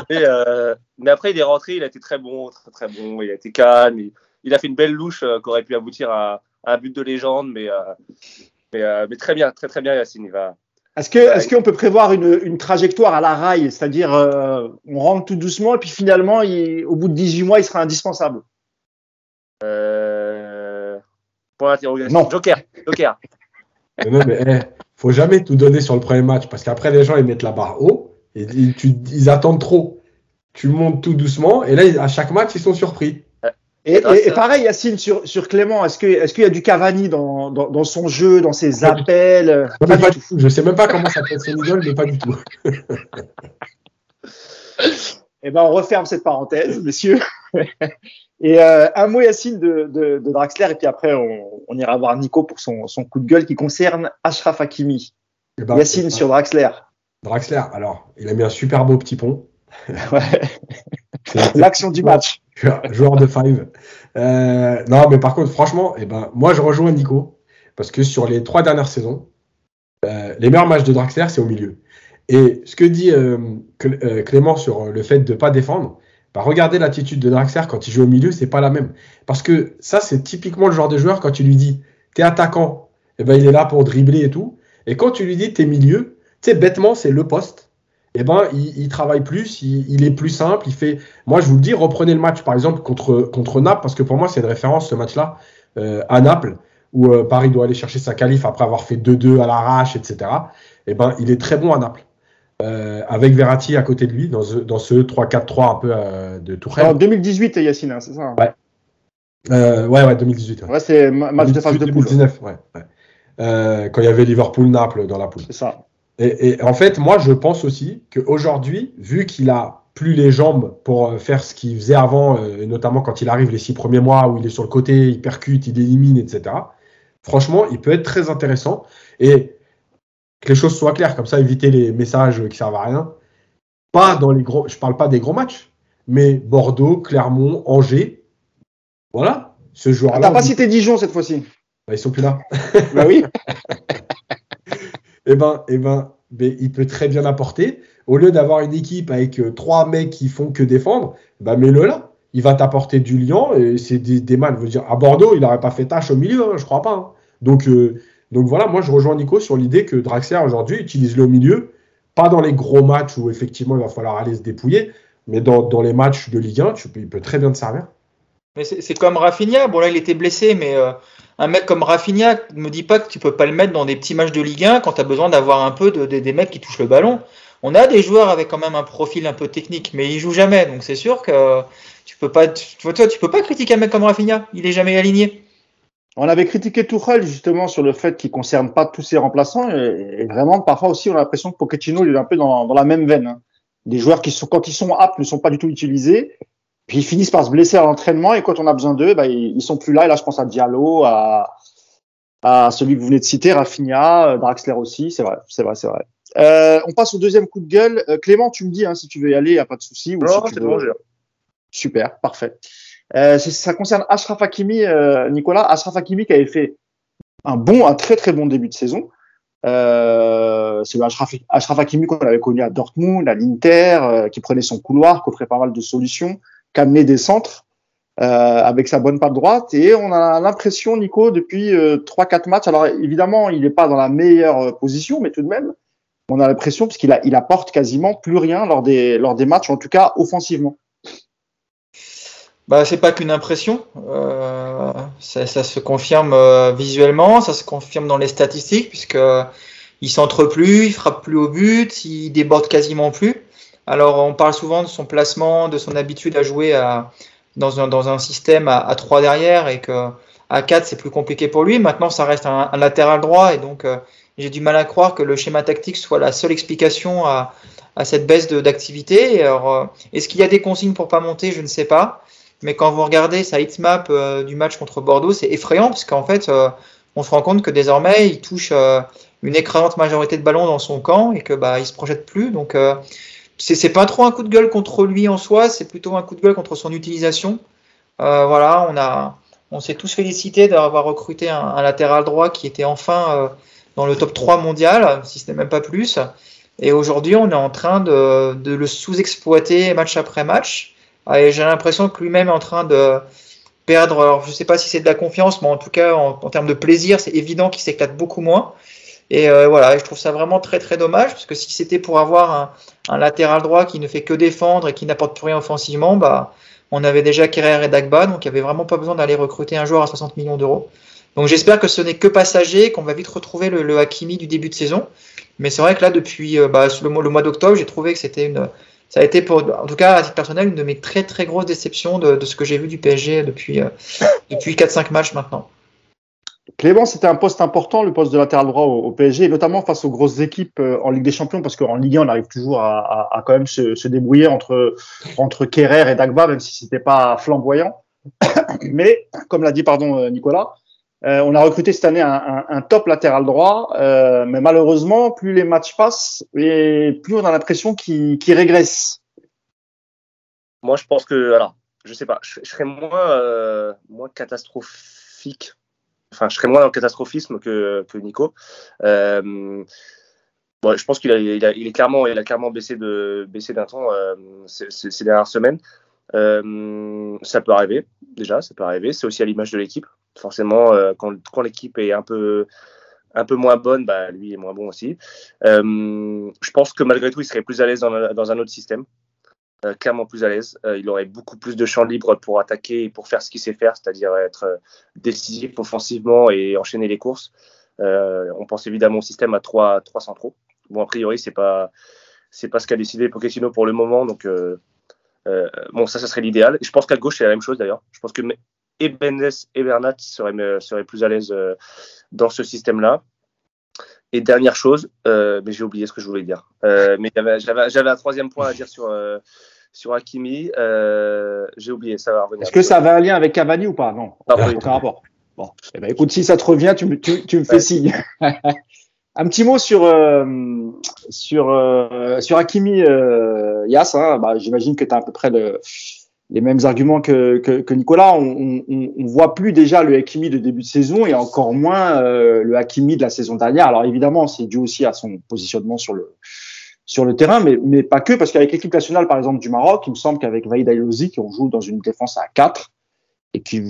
Et, euh, mais après, il est rentré, il a été très bon, très, très bon. Il a été calme. Il, il a fait une belle louche euh, qui aurait pu aboutir à, à un but de légende. Mais, euh, mais, euh, mais très bien, très très bien, Yacine. Il va... Est-ce que est-ce qu'on peut prévoir une, une trajectoire à la rail, c'est-à-dire euh, on rentre tout doucement et puis finalement, il- au bout de 18 mois, il sera indispensable Euh... Point d'interrogation. Non. Joker. Joker. Mais non, mais eh, faut jamais tout donner sur le premier match parce qu'après les gens ils mettent la barre haut et ils, tu- ils attendent trop. Tu montes tout doucement et là à chaque match ils sont surpris. Et, et- et pareil, Yacine, sur, sur Clément, est-ce que est-ce qu'il y a du Cavani dans, dans, dans son jeu, dans ses Pas du appels Non, Pas mais pas du du tout. Je sais même pas comment ça s'appelle son idole, mais pas du tout. Eh ben, on referme cette parenthèse, messieurs. et euh, un mot, Yacine, de, de, de Draxler, et puis après, on, on ira voir Nico pour son, son coup de gueule qui concerne Ashraf Hakimi. Eh ben, Yacine sur Draxler. Draxler. Alors il a mis un super beau petit pont. Ouais. L'action du match. Joueur de five. Euh, non, mais par contre, franchement, eh ben, moi, je rejoins Nico parce que sur les trois dernières saisons, euh, les meilleurs matchs de Draxler, c'est au milieu. Et ce que dit euh, Cl- Clément sur le fait de ne pas défendre, bah, regardez l'attitude de Draxler quand il joue au milieu, c'est pas la même. Parce que ça, c'est typiquement le genre de joueur quand tu lui dis, t'es attaquant, eh ben, il est là pour dribbler et tout. Et quand tu lui dis, t'es milieu, tu bêtement, c'est le poste. Eh ben, il, il travaille plus, il, il est plus simple, il fait, moi, je vous le dis, reprenez le match, par exemple, contre, contre Naples, parce que pour moi, c'est une référence, ce match-là, euh, à Naples, où euh, Paris doit aller chercher sa qualif après avoir fait 2-2 à l'arrache, etc. Eh ben, il est très bon à Naples. Euh, avec Verratti à côté de lui, dans ce, dans ce 3-4-3 un peu de En Tourelle. 2018, Yacine, hein, c'est ça hein Euh, ouais, ouais, 2018. ouais. Ouais, c'est ma- match de phase de poule. 2019, ouais. ouais. Quand il y avait Liverpool-Naples dans la poule. C'est ça. Et, et en fait, moi, je pense aussi qu'aujourd'hui, vu qu'il a plus les jambes pour euh, faire ce qu'il faisait avant, euh, et notamment quand il arrive les six premiers mois où il est sur le côté, il percute, il élimine, etc. Franchement, il peut être très intéressant. Et que les choses soient claires, comme ça, éviter les messages qui servent à rien. Pas dans les gros, je parle pas des gros matchs, mais Bordeaux, Clermont, Angers, voilà. Ce Ah, joueur-là, T'as pas cité Dijon cette fois-ci bah, ils sont plus là. Bah oui. eh ben, eh ben, il peut très bien apporter. Au lieu d'avoir une équipe avec euh, trois mecs qui font que défendre, ben, mets-le là. Il va t'apporter du lion et c'est des, des. Je veux dire, à Bordeaux, il n'aurait pas fait tâche au milieu, hein, je crois pas. hein. Donc, euh, donc voilà, moi je rejoins Nico sur l'idée que Draxler aujourd'hui utilise le milieu, pas dans les gros matchs où effectivement il va falloir aller se dépouiller, mais dans, dans les matchs de Ligue 1, tu il peut très bien te servir. Mais c'est c'est comme Rafinha. Bon, là, il était blessé, mais euh, un mec comme Rafinha, ne me dis pas que tu peux pas le mettre dans des petits matchs de Ligue 1 quand tu as besoin d'avoir un peu de, des mecs qui touchent le ballon. On a des joueurs avec quand même un profil un peu technique, mais ils jouent jamais. Donc c'est sûr que tu peux pas, toi, tu peux pas critiquer un mec comme Rafinha. Il est jamais aligné. On avait critiqué Tuchel justement sur le fait qu'il concerne pas tous ses remplaçants et, vraiment parfois aussi on a l'impression que Pochettino est un peu dans, dans la même veine. Hein. Des joueurs qui sont quand ils sont aptes ne sont pas du tout utilisés puis ils finissent par se blesser à l'entraînement et quand on a besoin d'eux, bah, ils, sont plus là. Et là, je pense à Diallo, à, à celui que vous venez de citer, Rafinha, euh, Draxler aussi. C'est vrai, c'est vrai, c'est vrai. Euh, on passe au deuxième coup de gueule. Euh, Clément, tu me dis hein, si tu veux y aller, il n'y a pas de souci. Non, si bon, Super, parfait. Euh, ça concerne Ashraf Hakimi, euh, Nicolas. Ashraf Hakimi qui avait fait un bon, un très très bon début de saison. Euh, c'est le Ashraf, Ashraf Hakimi qu'on avait connu à Dortmund, à l'Inter, qui prenait son couloir, qui offrait pas mal de solutions qu'amener des centres euh, avec sa bonne patte droite. Et on a l'impression, Nico, depuis euh, trois 4 matchs, alors évidemment, il n'est pas dans la meilleure euh, position, mais tout de même, on a l'impression, parce qu'il il apporte quasiment plus rien lors des, lors des matchs, en tout cas offensivement. Bah, c'est pas qu'une impression, euh, ça, ça, se confirme visuellement, ça se confirme dans les statistiques, puisque il centre plus, il frappe plus au but, il déborde quasiment plus. Alors, on parle souvent de son placement, de son habitude à jouer à, dans, un, dans un système à, à 3 derrière et que à 4 c'est plus compliqué pour lui. Maintenant, ça reste un, un latéral droit et donc euh, j'ai du mal à croire que le schéma tactique soit la seule explication à, à cette baisse d'activité. Euh, est-ce qu'il y a des consignes pour pas monter? Je ne sais pas. Mais quand vous regardez sa hitmap euh, du match contre Bordeaux, c'est effrayant parce qu'en fait, euh, on se rend compte que désormais, il touche une écrasante majorité de ballons dans son camp et que bah il se projette plus. Donc c'est pas trop un coup de gueule contre lui en soi, c'est plutôt un coup de gueule contre son utilisation. Euh, voilà, on a, on s'est tous félicités d'avoir recruté un, un, latéral droit qui était enfin euh, dans le top 3 mondial, si ce n'est même pas plus. Et aujourd'hui, on est en train de, de le sous-exploiter match après match. Et j'ai l'impression que lui-même est en train de perdre, alors je ne sais pas si c'est de la confiance, mais en tout cas, en, en termes de plaisir, c'est évident qu'il s'éclate beaucoup moins. Et euh, voilà, je trouve ça vraiment très très dommage parce que si c'était pour avoir un, un, latéral droit qui ne fait que défendre et qui n'apporte plus rien offensivement, bah on avait déjà Kerrer et Dagba, donc il n'y avait vraiment pas besoin d'aller recruter un joueur à 60 millions d'euros. Donc j'espère que ce n'est que passager, qu'on va vite retrouver le, le, Hakimi du début de saison. Mais c'est vrai que là, depuis euh, bah, le mois, mois d'octobre, j'ai trouvé que c'était une, ça a été pour, en tout cas à titre personnel, une de mes très très grosses déceptions de, de ce que j'ai vu du PSG depuis, euh, depuis 4-5 matchs maintenant. Clément, c'était un poste important, le poste de latéral droit au, PSG, notamment face aux grosses équipes euh, en Ligue des Champions, parce qu'en Ligue 1, on arrive toujours à, quand même se, débrouiller entre, entre et Dagba, même si c'était pas flamboyant. Mais, comme l'a dit pardon euh, Nicolas, euh, on a recruté cette année un, top latéral droit, mais malheureusement, plus les matchs passent, et plus on a l'impression qu'il qu régresse. Moi, je pense que, alors, je sais pas, je, serais moins, moins catastrophique enfin, je serais moins dans le catastrophisme que, que Nico. Euh, bon, je pense qu'il a, est clairement, il a clairement baissé de, baissé d'un temps euh, ces, dernières semaines. Euh, ça peut arriver, déjà, ça peut arriver. C'est aussi à l'image de l'équipe. Forcément, euh, quand, quand l'équipe est un peu, un peu moins bonne, bah, lui est moins bon aussi. Je pense que malgré tout, il serait plus à l'aise dans, dans un autre système. Euh, clairement plus à l'aise. Euh, il aurait beaucoup plus de champs libres pour attaquer et pour faire ce qu'il sait faire, c'est-à-dire être euh, décisif offensivement et enchaîner les courses. on pense évidemment au système à 3, 3 centraux. Bon, a priori, c'est pas pas ce qu'a décidé Pochettino pour le moment, donc bon, ça, ça serait l'idéal. Je pense qu'à gauche, c'est la même chose d'ailleurs. Je pense que et Bendes et Bernat seraient, plus à l'aise dans ce système-là. Et dernière chose, mais j'ai oublié ce que je voulais dire. Mais j'avais un troisième point à dire sur, sur Hakimi. Euh, j'ai oublié, ça va revenir. Est-ce que ça avait un lien avec Cavani ou pas? Non, pas aucun rapport. Bon, eh ben, écoute, si ça te revient, tu, tu, tu me fais ouais. signe. un petit mot sur euh, sur euh, sur Hakimi euh, Yass. Hein, bah, J'imagine que tu as à peu près le, les mêmes arguments que, que, que Nicolas. On, on, on, voit plus déjà le Hakimi de début de saison et encore moins le Hakimi de la saison dernière. Alors évidemment, c'est dû aussi à son positionnement sur le sur le terrain, mais, mais pas que, parce qu'avec l'équipe nationale, par exemple, du Maroc, il me semble qu'avec Vaïd Aïlozi, on joue dans une défense à 4, et qui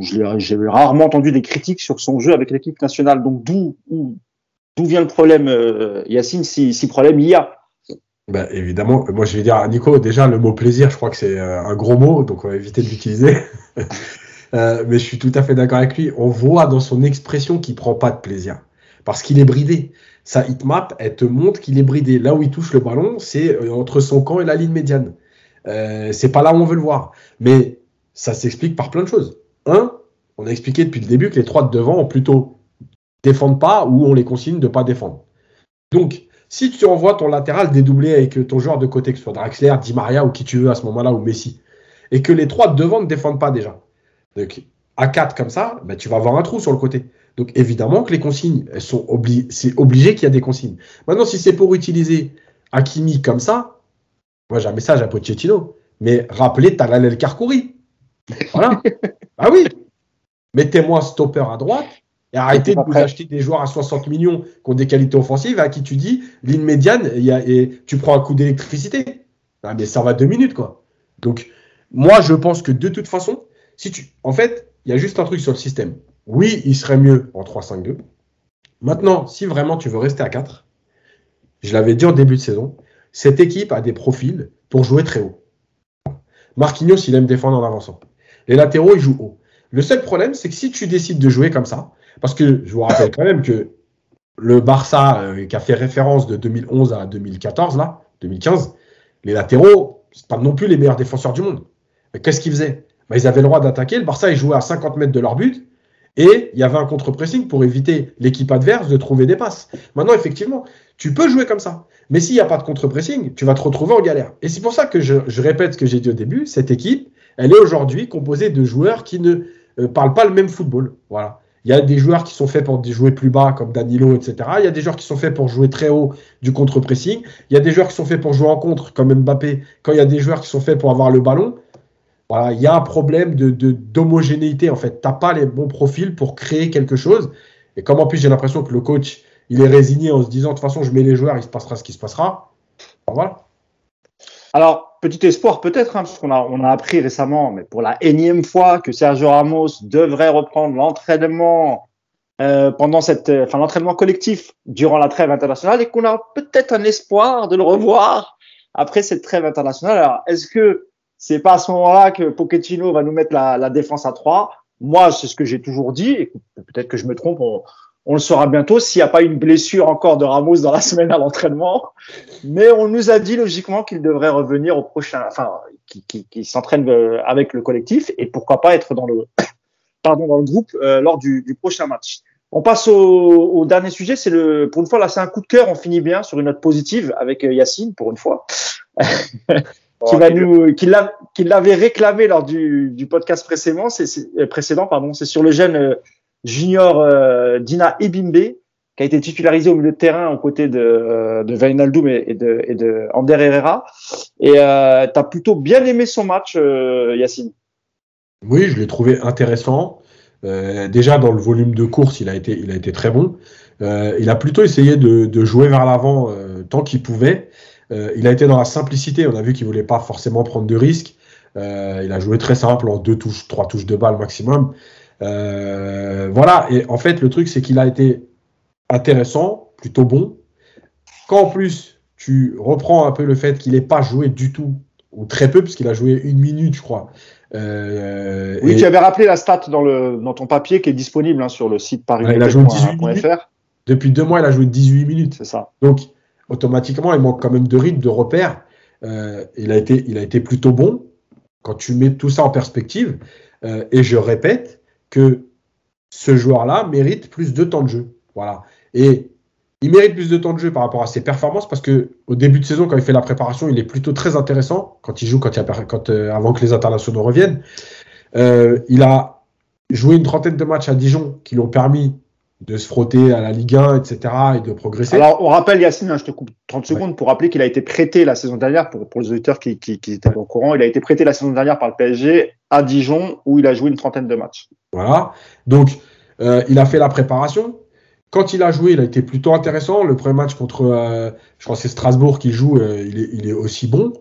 j'ai rarement entendu des critiques sur son jeu avec l'équipe nationale. Donc d'où vient le problème, euh, Yacine, si, si problème il y a? Bah, évidemment, moi je vais dire à Nico, déjà le mot plaisir, je crois que c'est un gros mot, donc on va éviter de l'utiliser. Euh, mais je suis tout à fait d'accord avec lui. On voit dans son expression qu'il prend pas de plaisir. Parce qu'il est bridé. Sa hitmap, elle te montre qu'il est bridé. Là où il touche le ballon, c'est euh, entre son camp et la ligne médiane. Euh, c'est pas là où on veut le voir. Mais ça s'explique par plein de choses. Un, on a expliqué depuis le début que les trois de devant ont plutôt défendent pas ou on les consigne de pas défendre. Donc, si tu envoies ton latéral dédoublé avec ton joueur de côté, que ce soit Draxler, Di Maria ou qui tu veux à ce moment-là, ou Messi, et que les trois de devant ne défendent pas déjà, donc à 4 comme ça, ben, tu vas avoir un trou sur le côté. Donc évidemment que les consignes, elles sont obli c'est obligé qu'il y a des consignes. Maintenant, si c'est pour utiliser Hakimi comme ça, moi j'ai un message à Pochettino, mais rappelez Talalel Karkouri. Voilà. ah oui. Mettez-moi stopper à droite et arrêtez de vous acheter des joueurs à 60 millions qui ont des qualités offensives à qui tu dis, ligne médiane, et tu prends un coup d'électricité. Ah, mais ça va deux minutes, quoi. Donc, moi, je pense que de toute façon, si tu, en fait, il y a juste un truc sur le système. Oui, il serait mieux en 3-5-2. Maintenant, si vraiment tu veux rester à 4, je l'avais dit en début de saison, cette équipe a des profils pour jouer très haut. Marquinhos, il aime défendre en avançant. Les latéraux, ils jouent haut. Le seul problème, c'est que si tu décides de jouer comme ça, parce que je vous rappelle quand même que le Barça, euh, qui a fait référence de 2011 à 2014, là, 2015, les latéraux, c'est pas non plus les meilleurs défenseurs du monde. Qu'est-ce qu'ils faisaient? Bah, Ils avaient le droit d'attaquer. Le Barça, ils jouait à 50 mètres de leur but. Et il y avait un contre-pressing pour éviter l'équipe adverse de trouver des passes. Maintenant, effectivement, tu peux jouer comme ça. Mais s'il n'y a pas de contre-pressing, tu vas te retrouver en galère. Et c'est pour ça que je, répète ce que j'ai dit au début. Cette équipe, elle est aujourd'hui composée de joueurs qui ne euh, parlent pas le même football. Voilà. Il y a des joueurs qui sont faits pour jouer plus bas, comme Danilo, etc. Il y a des joueurs qui sont faits pour jouer très haut du contre-pressing. Il y a des joueurs qui sont faits pour jouer en contre, comme Mbappé, quand il y a des joueurs qui sont faits pour avoir le ballon. Voilà, il y a un problème de, d'homogénéité, en fait. Tu n'as pas les bons profils pour créer quelque chose. Et comme en plus, j'ai l'impression que le coach, il est résigné en se disant, de toute façon, je mets les joueurs, il se passera ce qui se passera. voilà. Alors, petit espoir peut-être, hein, parce qu'on a, on a appris récemment, mais pour la énième fois, que Sergio Ramos devrait reprendre l'entraînement euh, pendant cette, euh, l'entraînement collectif durant la trêve internationale et qu'on a peut-être un espoir de le revoir après cette trêve internationale. Alors, est-ce que c'est pas à ce moment-là que Pochettino va nous mettre la, la défense à 3 Moi, c'est ce que j'ai toujours dit, peut-être que je me trompe, on le saura bientôt s'il n'y a pas une blessure encore de Ramos dans la semaine à l'entraînement. Mais on nous a dit logiquement qu'il devrait revenir au prochain, enfin, qui, qui, s'entraîne euh, avec le collectif et pourquoi pas être dans le, pardon, dans le groupe euh, lors du, du, prochain match. On passe au, au dernier sujet. C'est le, pour une fois là, c'est un coup de cœur. On finit bien sur une note positive avec euh, Yacine pour une fois. qui va nous, qui l'avait réclamé lors du, du podcast précédent, c'est précédent, pardon, c'est sur le jeune junior euh, Dina Ebimbe, qui a été titularisé au milieu de terrain aux côtés de, euh, de Wijnaldum et, de, et de Ander Herrera. Et euh, tu as plutôt bien aimé son match, euh, Yacine Oui, je l'ai trouvé intéressant. Euh, déjà, dans le volume de course, il a été, il a été très bon. Euh, il a plutôt essayé de, de jouer vers l'avant tant qu'il pouvait. Il a été dans la simplicité. On a vu qu'il voulait pas forcément prendre de risques. il a joué très simple en deux touches, trois touches de balle maximum. Euh, voilà, et en fait, le truc, c'est qu'il a été intéressant, plutôt bon. Quand en plus, tu reprends un peu le fait qu'il n'ait pas joué du tout, ou très peu, puisqu'il a joué une minute, je crois. Euh, oui, tu avais rappelé la stat dans, le, dans ton papier qui est disponible hein, sur le site paris.fr. Depuis deux mois, il a joué 18 minutes. C'est ça. Donc, automatiquement, il manque quand même de rythme, de repères. Euh, il, a été, il a été plutôt bon quand tu mets tout ça en perspective. Euh, et je répète, que ce joueur-là mérite plus de temps de jeu. Voilà. Et il mérite plus de temps de jeu par rapport à ses performances parce que au début de saison, quand il fait la préparation, il est plutôt très intéressant quand il joue, quand il a, quand, euh, avant que les internationaux reviennent. Il a joué une trentaine de matchs à Dijon qui l'ont permis de se frotter à la Ligue 1, etc. et de progresser. Alors, on rappelle, Yacine, hein, je te coupe 30 secondes pour rappeler qu'il a été prêté la saison dernière, pour, pour les auditeurs qui, qui, qui étaient au courant, il a été prêté la saison dernière par le PSG à Dijon où il a joué une trentaine de matchs. Voilà. Donc, euh, il a fait la préparation. Quand il a joué, il a été plutôt intéressant. Le premier match contre, euh, je crois c'est Strasbourg qui joue, euh, il, est, il, est, aussi bon.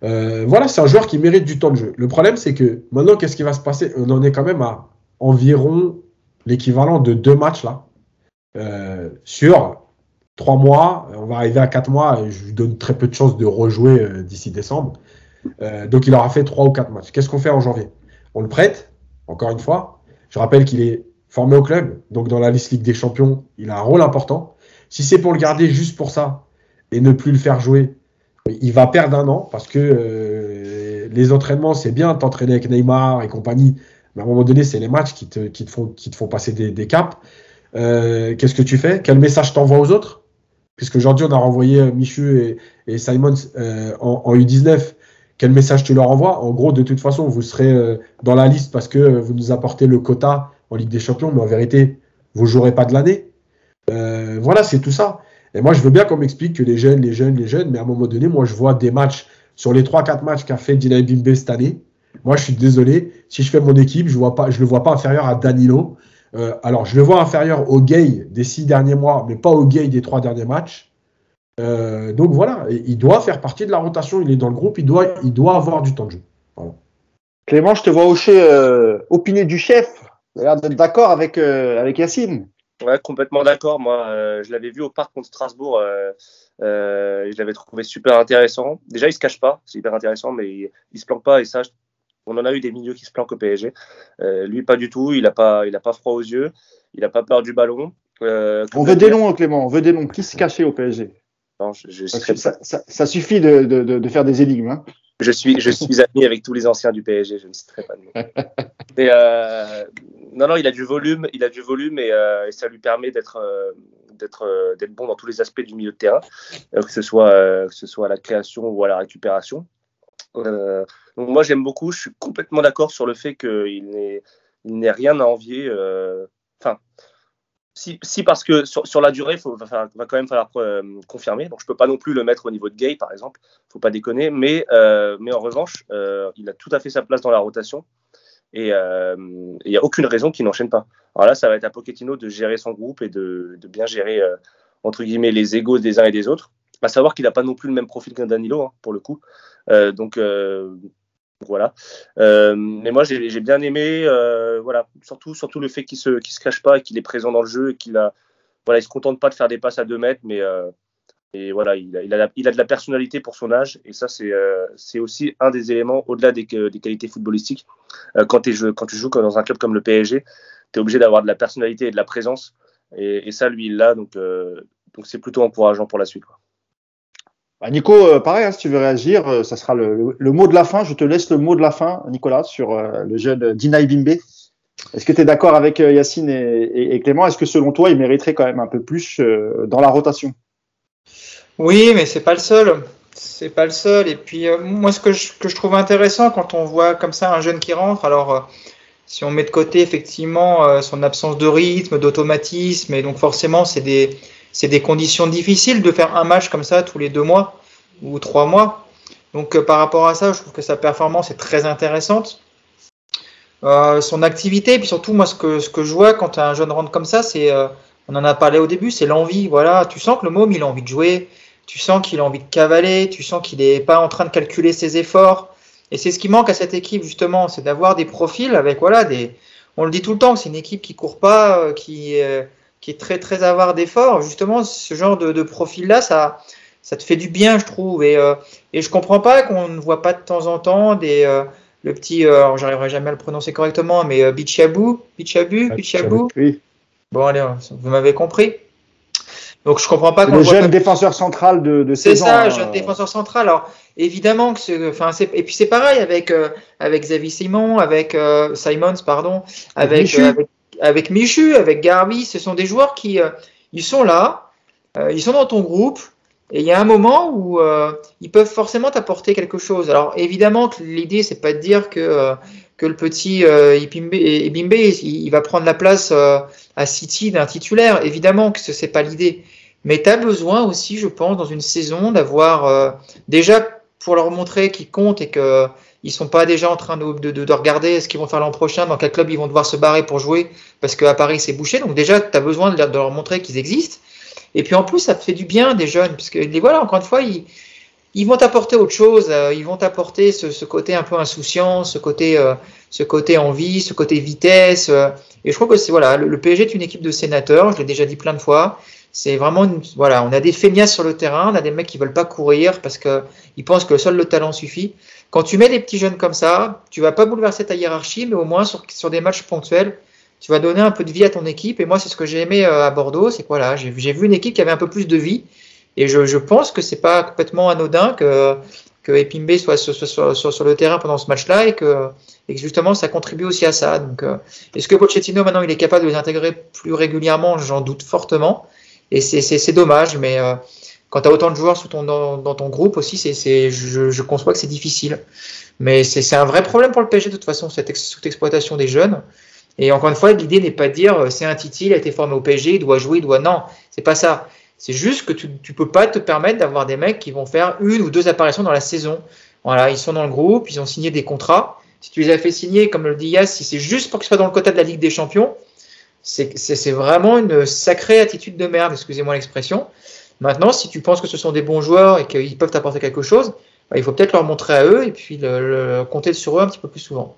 Voilà, c'est un joueur qui mérite du temps de jeu. Le problème, c'est que maintenant, qu'est-ce qui va se passer? On en est quand même à environ l'équivalent de deux matchs là. Euh, sur trois mois, on va arriver à quatre mois, je lui donne très peu de chances de rejouer euh, d'ici décembre. Euh, donc il aura fait trois ou quatre matchs. Qu'est-ce qu'on fait en janvier? On le prête encore une fois. Je rappelle qu'il est formé au club, donc dans la liste Ligue des Champions, il a un rôle important. Si c'est pour le garder juste pour ça et ne plus le faire jouer, il va perdre un an parce que les entraînements, c'est bien t'entraîner avec Neymar et compagnie, mais à un moment donné, c'est les matchs qui te, qui te, font, qui te font passer des, des caps. Euh, Qu'est-ce que tu fais? Quel message t'envoies aux autres? Puisque aujourd'hui, on a renvoyé euh, Michu et, et Simons euh, en, en, U19. Quel message tu leur envoies? En gros, de toute façon, vous serez euh, dans la liste parce que vous nous apportez le quota en Ligue des Champions, mais en vérité, vous jouerez pas de l'année. Voilà, c'est tout ça. Et moi, je veux bien qu'on m'explique que les jeunes, les jeunes, les jeunes, mais à un moment donné, moi, je vois des matchs sur les 3-4 matchs qu'a fait Dina Bimbe cette année. Moi, je suis désolé. Si je fais mon équipe, je ne le vois pas inférieur à Danilo. Euh, alors, je le vois inférieur au gay des six derniers mois, mais pas au gay des trois derniers matchs. Euh, donc voilà, il doit faire partie de la rotation. Il est dans le groupe, il doit, il doit avoir du temps de jeu. Voilà. Clément, je te vois hocher, euh, opiner du chef. Tu as l'air d'être d'accord avec, euh, avec Yacine. Ouais, complètement d'accord. Moi, euh, je l'avais vu au parc contre Strasbourg. Euh, euh, je l'avais trouvé super intéressant. Déjà, il se cache pas, c'est hyper intéressant, mais il, il se planque pas. Et ça, je, on en a eu des milieux qui se planquent au PSG. Euh, lui, pas du tout. Il a pas, il a pas froid aux yeux. Il a pas peur du ballon. Euh, on veut des noms, Clément. On veut des noms. Qui se cachait au PSG non, je, je ça, ça, ça, ça, suffit de, de, de, de, faire des énigmes. Hein. Je suis, je suis ami avec tous les anciens du PSG. Je ne citerai pas de nom. Mais euh, non, non, il a du volume, il a du volume et, et ça lui permet d'être d'être d'être bon dans tous les aspects du milieu de terrain, que ce soit que ce soit à la création ou à la récupération. Donc moi j'aime beaucoup. Je suis complètement d'accord sur le fait qu'il n'est rien à envier. Enfin. Si, parce que sur, la durée, il va, quand même falloir euh, confirmer. Donc, je peux pas non plus le mettre au niveau de Gay, par exemple. faut pas déconner. Mais, euh, en revanche, euh, il a tout à fait sa place dans la rotation. Et il n'y a aucune raison qu'il n'enchaîne pas. Alors là, ça va être à Pochettino de gérer son groupe et de, de bien gérer, entre guillemets, les égaux des uns et des autres. À savoir qu'il n'a pas non plus le même profil qu'un Danilo, hein, pour le coup. donc, voilà. Euh, mais moi, j'ai bien aimé, euh, voilà, surtout, surtout le fait qu'il se, qu se cache pas qu'il est présent dans le jeu qu'il a, voilà, il se contente pas de faire des passes à 2 mètres, mais euh, et voilà, il a, il, a, il a, de la personnalité pour son âge et ça, c'est euh, aussi un des éléments au-delà des, des, qualités footballistiques. Euh, quand, quand tu joues dans un club comme le PSG, tu es obligé d'avoir de la personnalité et de la présence et, et ça, lui, il l'a, donc euh, donc c'est plutôt encourageant pour la suite. Quoi. Bah Nico, pareil, hein, si tu veux réagir, ça sera le, mot de la fin. Je te laisse le mot de la fin, Nicolas, sur euh, le jeune Dina Bimbe. Est-ce que tu es d'accord avec euh, Yacine et, Clément? Est-ce que selon toi, il mériterait quand même un peu plus euh, dans la rotation? Oui, mais c'est pas le seul. C'est pas le seul. Et puis, euh, moi, ce que je, trouve intéressant quand on voit comme ça un jeune qui rentre, alors si on met de côté effectivement son absence de rythme, d'automatisme, et donc forcément, c'est des c'est des conditions difficiles de faire un match comme ça tous les deux mois ou trois mois. Donc euh, par rapport à ça, je trouve que sa performance est très intéressante. Euh, son activité, puis surtout moi ce que, ce que je vois quand un jeune rentre comme ça, c'est, euh, on en a parlé au début, c'est l'envie. Voilà, tu sens que le môme il a envie de jouer, tu sens qu'il a envie de cavaler, tu sens qu'il n'est pas en train de calculer ses efforts. Et c'est ce qui manque à cette équipe justement, c'est d'avoir des profils avec voilà des. On le dit tout le temps, c'est une équipe qui court pas, qui qui est très très avare d'efforts. Justement, ce genre de, de profil-là, ça, ça te fait du bien, je trouve. Et, euh, et je comprends pas qu'on ne voit pas de temps en temps des euh, le petit, euh, j'arriverai jamais à le prononcer correctement, mais euh, Bichabou, Bichabou, Bichabou. Oui. Bon allez, vous m'avez compris. Donc je comprends pas qu'on le jeune défenseur central de, de C'est ça, ans, jeune défenseur central. Alors évidemment que enfin c'est, et puis c'est pareil avec euh, avec Xavier Simon, avec Simons, pardon, avec, avec avec Michu, avec Garbi, ce sont des joueurs qui euh, ils sont là, euh, ils sont dans ton groupe, et il y a un moment où euh, ils peuvent forcément t'apporter quelque chose. Alors évidemment que l'idée c'est pas de dire que que le petit Ibimbe, il, va prendre la place à City d'un titulaire. Évidemment que ce c'est pas l'idée, mais tu as besoin aussi, je pense, dans une saison d'avoir déjà pour leur montrer qu'ils comptent et que ils sont pas déjà en train de, de, de regarder ce qu'ils vont faire l'an prochain, dans quel club ils vont devoir se barrer pour jouer, parce qu'à Paris c'est bouché. Donc déjà, tu as besoin de, leur montrer qu'ils existent. Et puis en plus, ça fait du bien des jeunes, puisque les voilà, encore une fois, ils, ils vont t'apporter autre chose. Euh, ils vont t'apporter ce, ce, côté un peu insouciant, ce côté, euh, ce côté envie, ce côté vitesse. Euh, et je crois que c'est voilà, le, le, PSG est une équipe de sénateurs. Je l'ai déjà dit plein de fois. C'est vraiment, voilà, on a des feignasses sur le terrain, on a des mecs qui veulent pas courir parce que ils pensent que seul le talent suffit. Quand tu mets des petits jeunes comme ça, tu vas pas bouleverser ta hiérarchie, mais au moins sur, sur des matchs ponctuels, tu vas donner un peu de vie à ton équipe. Et moi, c'est ce que j'ai aimé euh, à Bordeaux, c'est que voilà, j'ai vu une équipe qui avait un peu plus de vie. Et je, je pense que c'est pas complètement anodin que, que Epimbe soit sur, sur le terrain pendant ce match-là et que, et que justement ça contribue aussi à ça. Donc, euh, est-ce que Pochettino maintenant il est capable de les intégrer plus régulièrement? J'en doute fortement. Et c'est dommage, mais euh, quand tu as autant de joueurs sous ton, dans, ton groupe aussi, c'est je, je conçois que c'est difficile. Mais c'est un vrai problème pour le PSG de toute façon, cette sous-exploitation des jeunes. Et encore une fois, l'idée n'est pas de dire euh, c'est un Titi, il a été formé au PSG, il doit jouer, il doit. Non, c'est pas ça. C'est juste que tu ne peux pas te permettre d'avoir des mecs qui vont faire une ou deux apparitions dans la saison. Voilà, ils sont dans le groupe, ils ont signé des contrats. Si tu les as fait signer, comme le dit Yas, si c'est juste pour qu'ils soient dans le quota de la Ligue des Champions, c'est vraiment une sacrée attitude de merde, excusez-moi l'expression. Maintenant, si tu penses que ce sont des bons joueurs et qu'ils peuvent t'apporter quelque chose, bah, il faut peut-être leur montrer à eux et puis le, compter sur eux un petit peu plus souvent.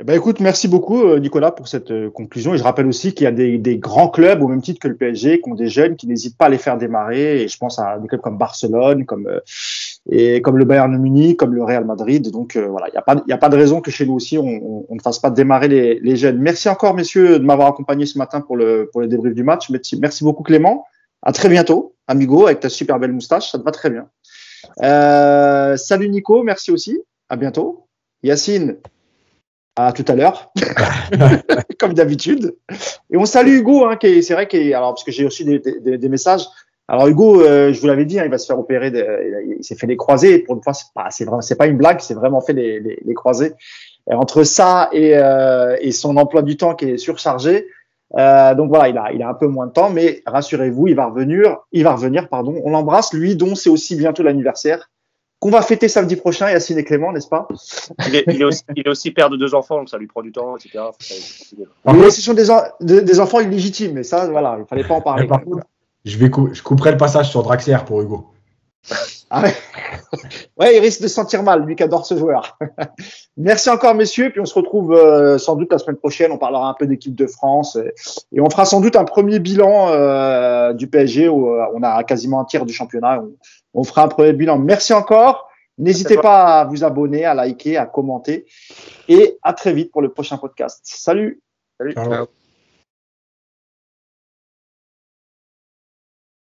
Eh ben écoute, merci beaucoup euh, Nicolas pour cette euh, conclusion. Et je rappelle aussi qu'il y a des, des, grands clubs au même titre que le PSG qui ont des jeunes qui n'hésitent pas à les faire démarrer. Et je pense à des clubs comme Barcelone, comme euh, et comme le Bayern Munich, comme le Real Madrid. Donc voilà, il n'y a pas il a pas de raison que chez nous aussi on, on, on ne fasse pas démarrer les, les, jeunes. Merci encore messieurs de m'avoir accompagné ce matin pour le pour le débrief du match. Merci, merci beaucoup Clément. À très bientôt, amigo, avec ta super belle moustache, ça te va très bien. Euh, salut Nico, merci aussi. À bientôt. Yacine, à tout à l'heure, comme d'habitude. Et on salue Hugo, hein, qui c'est vrai qu'il alors parce que j'ai aussi des, des, des, messages. Alors Hugo, euh, je vous l'avais dit, hein, il va se faire opérer. De, il s'est fait les croisés. Pour une fois, c'est pas, c'est vraiment, c'est pas une blague, c'est vraiment fait les, les, les croisés. Et entre ça et, euh, et son emploi du temps qui est surchargé, euh, donc voilà, il a, il a un peu moins de temps, mais rassurez-vous, il va revenir. Il va revenir, pardon. On l'embrasse, lui, dont c'est aussi bientôt l'anniversaire qu'on va fêter samedi prochain, Yacine et Clément, n'est-ce pas? Il est, il, est aussi, il est, aussi, père de deux enfants, donc ça lui prend du temps, etc. Oui, ce sont des, des, des, enfants illégitimes, mais ça, voilà, il fallait pas en parler. Par contre, je, vais je couperai le passage sur Draxler pour Hugo. Ah ouais. ouais, il risque de se sentir mal, lui qui adore ce joueur. Merci encore, messieurs. Puis on se retrouve euh, sans doute la semaine prochaine. On parlera un peu d'équipe de France et, et, on fera sans doute un premier bilan euh, du PSG où euh, on a quasiment un tiers du championnat. On, on fera un premier bilan. Merci encore. N'hésitez pas à vous abonner, à liker, à commenter. Et à très vite pour le prochain podcast. Salut. Salut. Ciao.